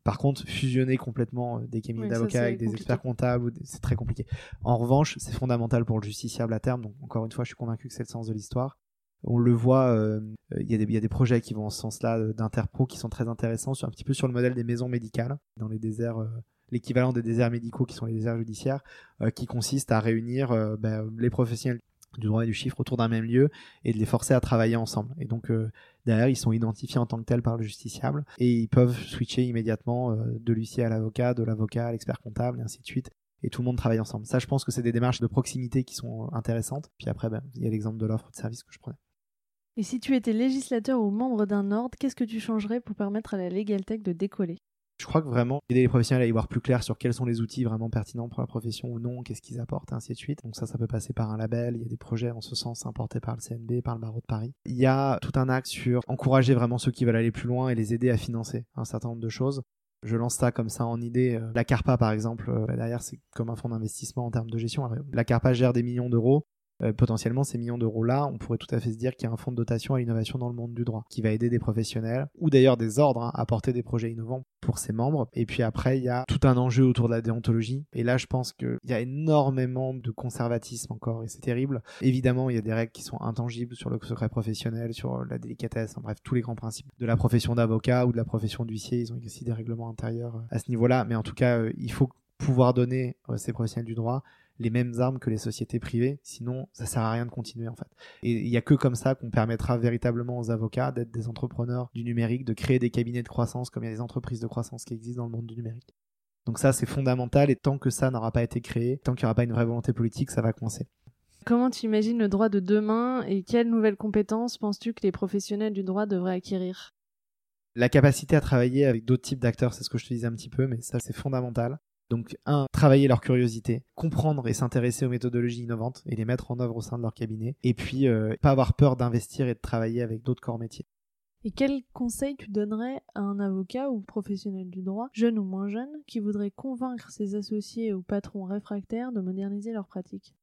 Par contre, fusionner complètement euh, des cabinets d'avocats avec des experts comptables, c'est très compliqué. En revanche, c'est fondamental pour le justiciable à terme. Donc, encore une fois, je suis convaincu que c'est le sens de l'histoire. On le voit, euh, il y, a des projets qui vont en ce sens-là euh, d'interpro qui sont très intéressants, sur, un petit peu sur le modèle des maisons médicales dans les déserts l'équivalent des déserts médicaux qui sont les déserts judiciaires, qui consiste à réunir ben, les professionnels du droit et du chiffre autour d'un même lieu et de les forcer à travailler ensemble. Et donc Derrière, ils sont identifiés en tant que tels par le justiciable et ils peuvent switcher immédiatement euh, de l'huissier à l'avocat, de l'avocat à l'expert comptable et ainsi de suite. Et tout le monde travaille ensemble. Ça, je pense que c'est des démarches de proximité qui sont intéressantes. Puis après, ben, il y a l'exemple de l'offre de service que je prenais. Et si tu étais législateur ou membre d'un ordre, qu'est-ce que tu changerais pour permettre à la Legal Tech de décoller? Je crois que vraiment, aider les professionnels à y voir plus clair sur quels sont les outils vraiment pertinents pour la profession ou non, qu'est-ce qu'ils apportent, et ainsi de suite. Donc ça, ça peut passer par un label. Il y a des projets en ce sens importés par le CNB, par le barreau de Paris. Il y a tout un axe sur encourager vraiment ceux qui veulent aller plus loin et les aider à financer un certain nombre de choses. Je lance ça comme ça en idée. Euh, la Carpa, par exemple, euh, derrière, c'est comme un fonds d'investissement en termes de gestion. La Carpa gère des millions d'euros. Euh, potentiellement ces millions d'euros-là, on pourrait tout à fait se dire qu'il y a un fonds de dotation à l'innovation dans le monde du droit qui va aider des professionnels ou d'ailleurs des ordres hein, à porter des projets innovants pour ses membres. Et puis après, il y a tout un enjeu autour de la déontologie. Et là, je pense qu'il y a énormément de conservatisme encore et c'est terrible. Évidemment, il y a des règles qui sont intangibles sur le secret professionnel, sur la délicatesse, en bref, tous les grands principes de la profession d'avocat ou de la profession d'huissier. Ils ont aussi des règlements intérieurs euh, à ce niveau-là. Mais en tout cas, euh, il faut pouvoir donner ces professionnels du droit les mêmes armes que les sociétés privées, sinon ça sert à rien de continuer en fait. Et il n'y a que comme ça qu'on permettra véritablement aux avocats d'être des entrepreneurs du numérique, de créer des cabinets de croissance comme il y a des entreprises de croissance qui existent dans le monde du numérique. Donc ça c'est fondamental et tant que ça n'aura pas été créé, tant qu'il n'y aura pas une vraie volonté politique, ça va coincer. Comment tu imagines le droit de demain et quelles nouvelles compétences penses-tu que les professionnels du droit devraient acquérir? La capacité à travailler avec d'autres types d'acteurs, c'est ce que je te disais un petit peu, mais ça c'est fondamental. Donc, un, travailler leur curiosité, comprendre et s'intéresser aux méthodologies innovantes et les mettre en œuvre au sein de leur cabinet. Et puis, euh, pas avoir peur d'investir et de travailler avec d'autres corps métiers. Et quel conseil tu donnerais à un avocat ou professionnel du droit, jeune ou moins jeune, qui voudrait convaincre ses associés ou patrons réfractaires de moderniser leurs pratiques?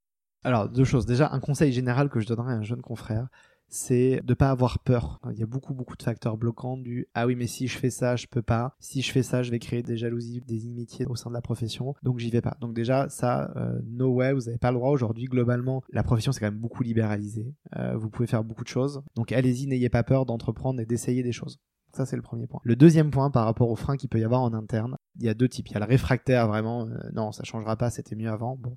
Alors, deux choses. Déjà, un conseil général que je donnerais à un jeune confrère, c'est de pas avoir peur. Il y a beaucoup beaucoup de facteurs bloquants du ah oui mais si je fais ça je peux pas. Si je fais ça je vais créer des jalousies, des inimitiés au sein de la profession. Donc j'y vais pas. Donc déjà ça euh, no way vous n'avez pas le droit aujourd'hui globalement. La profession c'est quand même beaucoup libéralisé. Euh, vous pouvez faire beaucoup de choses. Donc allez-y n'ayez pas peur d'entreprendre et d'essayer des choses. Ça, c'est le premier point. Le deuxième point par rapport aux freins qu'il peut y avoir en interne, il y a deux types. Il y a le réfractaire, vraiment, euh, non, ça changera pas, c'était mieux avant. Bon,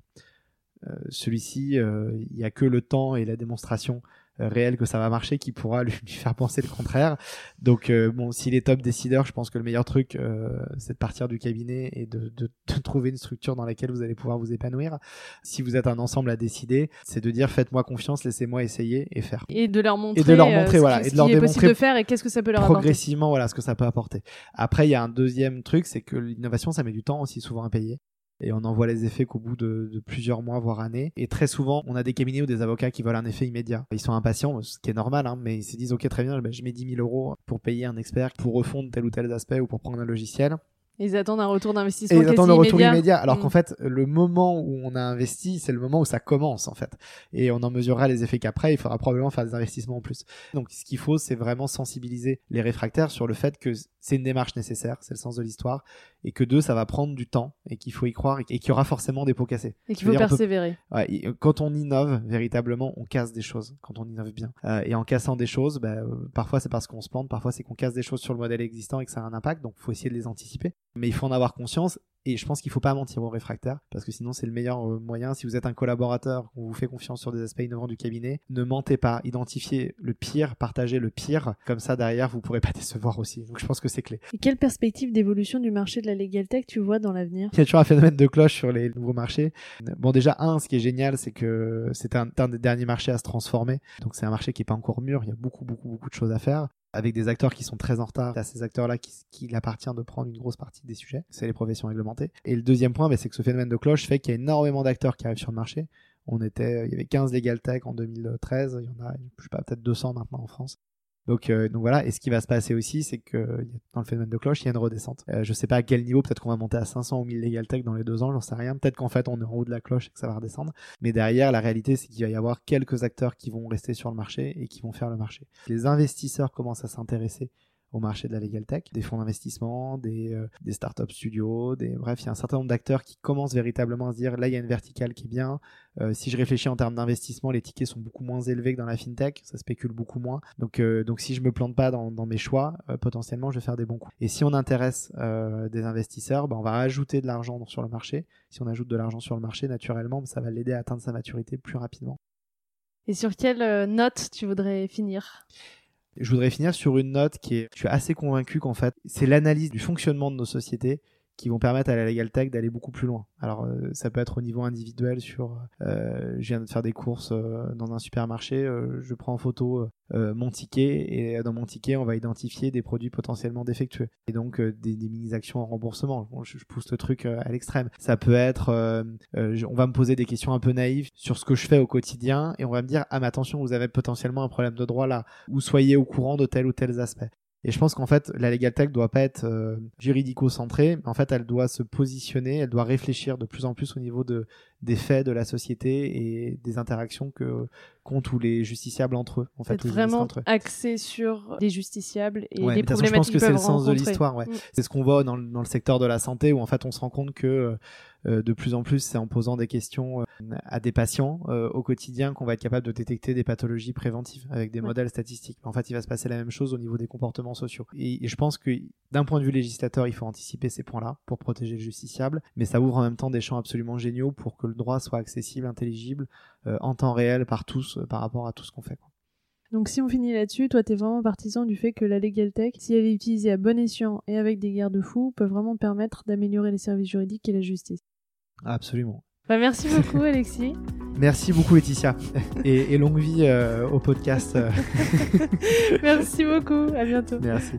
celui-ci, il n'y a que le temps et la démonstration réel que ça va marcher qui pourra lui, faire penser le contraire. Donc euh, bon, s'il est top décideur, je pense que le meilleur truc, euh, c'est de partir du cabinet et de, de, de, trouver une structure dans laquelle vous allez pouvoir vous épanouir. Si vous êtes un ensemble à décider, c'est de dire faites-moi confiance, laissez-moi essayer et faire. Et de leur montrer, et de leur montrer voilà, et de leur démontrer de faire et qu'est-ce que ça peut leur progressivement, voilà, ce que ça peut apporter. Après, il y a un deuxième truc, c'est que l'innovation, ça met du temps aussi souvent à payer et on en voit les effets qu'au bout de, plusieurs mois voire années. Et très souvent on a des cabinets ou des avocats qui veulent un effet immédiat. Ils sont impatients ce qui est normal hein, mais ils se disent ok très bien je mets 10 000 euros pour payer un expert pour refondre tel ou tel aspect ou pour prendre un logiciel Ils attendent un retour d'investissement. Et ils attendent quasi retour immédiat. immédiat. Alors Mm. qu'en fait, le moment où on a investi, c'est le moment où ça commence en fait. Et on en mesurera les effets qu'après. Il faudra probablement faire des investissements en plus. Donc ce qu'il faut, c'est vraiment sensibiliser les réfractaires sur le fait que c'est une démarche nécessaire, c'est le sens de l'histoire, et que deux, ça va prendre du temps, et qu'il faut y croire, et qu'il y aura forcément des pots cassés. Et qu'il faut peut- persévérer. Ouais, quand on innove, véritablement, on casse des choses. Quand on innove bien. Euh, et en cassant des choses, bah, euh, parfois c'est parce qu'on se plante, parfois c'est qu'on casse des choses sur le modèle existant et que ça a un impact. Donc il faut essayer de les anticiper. Mais il faut en avoir conscience. Et je pense qu'il faut pas mentir aux réfractaires parce que sinon c'est le meilleur euh, moyen. Si vous êtes un collaborateur, qu'on vous fait confiance sur des aspects innovants du cabinet, ne mentez pas. Identifiez le pire, partagez le pire. Comme ça derrière vous pourrez pas décevoir aussi. Donc je pense que c'est clé. Et quelle perspective d'évolution du marché de la legal tech tu vois dans l'avenir? Il y a toujours un phénomène de cloche sur les nouveaux marchés. Bon, déjà, un, ce qui est génial, c'est que c'est un, un des derniers marchés à se transformer. Donc, c'est un marché qui est pas encore mûr. Il y a beaucoup, beaucoup, beaucoup de choses à faire. Avec des acteurs qui sont très en retard. À ces acteurs-là qu'il qu'il appartient de prendre une grosse partie des sujets. C'est les professions réglementées. Et le deuxième point, bah, c'est que ce phénomène de cloche fait qu'il y a énormément d'acteurs qui arrivent sur le marché. On était, il y avait 15 legal tech en 2013. Il y en a, peut-être 200 maintenant en France. Donc, euh, donc voilà. Et ce qui va se passer aussi, c'est que dans le phénomène de cloche, il y a une redescente. Euh, je sais pas à quel niveau. Peut-être qu'on va monter à 500 ou 1000 legal tech dans les deux ans. J'en sais rien. Peut-être qu'en fait, on est en haut de la cloche et que ça va redescendre. Mais derrière, la réalité, c'est qu'il va y avoir quelques acteurs qui vont rester sur le marché et qui vont faire le marché. Les investisseurs commencent à s'intéresser au marché de la legal tech, des fonds d'investissement, des, euh, des startup studios, bref, il y a un certain nombre d'acteurs qui commencent véritablement à se dire là il y a une verticale qui est bien. Euh, si je réfléchis en termes d'investissement, les tickets sont beaucoup moins élevés que dans la fintech, ça spécule beaucoup moins. Donc euh, donc si je me plante pas dans, mes choix, potentiellement je vais faire des bons coups. Et si on intéresse des investisseurs, ben, on va ajouter de l'argent sur le marché. Si on ajoute de l'argent sur le marché, naturellement, ça va l'aider à atteindre sa maturité plus rapidement. Et sur quelle note tu voudrais finir? Je voudrais finir sur une note qui est, je suis assez convaincu qu'en fait, c'est l'analyse du fonctionnement de nos sociétés qui vont permettre à la Legal Tech d'aller beaucoup plus loin. Alors, euh, ça peut être au niveau individuel sur, euh, je viens de faire des courses euh, dans un supermarché, euh, je prends en photo euh, mon ticket et dans mon ticket, on va identifier des produits potentiellement défectueux et donc des, des mini-actions en remboursement. Bon, je, pousse le truc à l'extrême. Ça peut être, on va me poser des questions un peu naïves sur ce que je fais au quotidien et on va me dire, ah mais attention, vous avez potentiellement un problème de droit là, ou soyez au courant de tel ou tel aspect. Et je pense qu'en fait, la legal tech doit pas être euh, juridico-centrée, en fait, elle doit se positionner, elle doit réfléchir de plus en plus au niveau de, des faits de la société et des interactions que qu'ont tous les justiciables entre eux. En fait, les vraiment eux. axé sur des justiciables et Ouais, les façon, je problématiques pense que c'est le sens de l'histoire. Ouais. Mm. C'est ce qu'on voit dans, le- dans le secteur de la santé où en fait on se rend compte que euh, de plus en plus c'est en posant des questions euh, à des patients euh, au quotidien qu'on va être capable de détecter des pathologies préventives avec des Ouais. modèles statistiques. En fait, il va se passer la même chose au niveau des comportements sociaux. Et, et je pense que d'un point de vue législateur, il faut anticiper ces points-là pour protéger le justiciable, mais ça ouvre en même temps des champs absolument géniaux pour que le droit soit accessible, intelligible, euh, en temps réel par tous, euh, par rapport à tout ce qu'on fait. quoi. Donc si on finit là-dessus, toi t'es vraiment partisan du fait que la legal tech, si elle est utilisée à bon escient et avec des garde-fous, peut vraiment permettre d'améliorer les services juridiques et la justice. Absolument. Bah, merci beaucoup Alexis. Merci beaucoup Laetitia et, et longue vie euh, au podcast. merci beaucoup. À bientôt. Merci.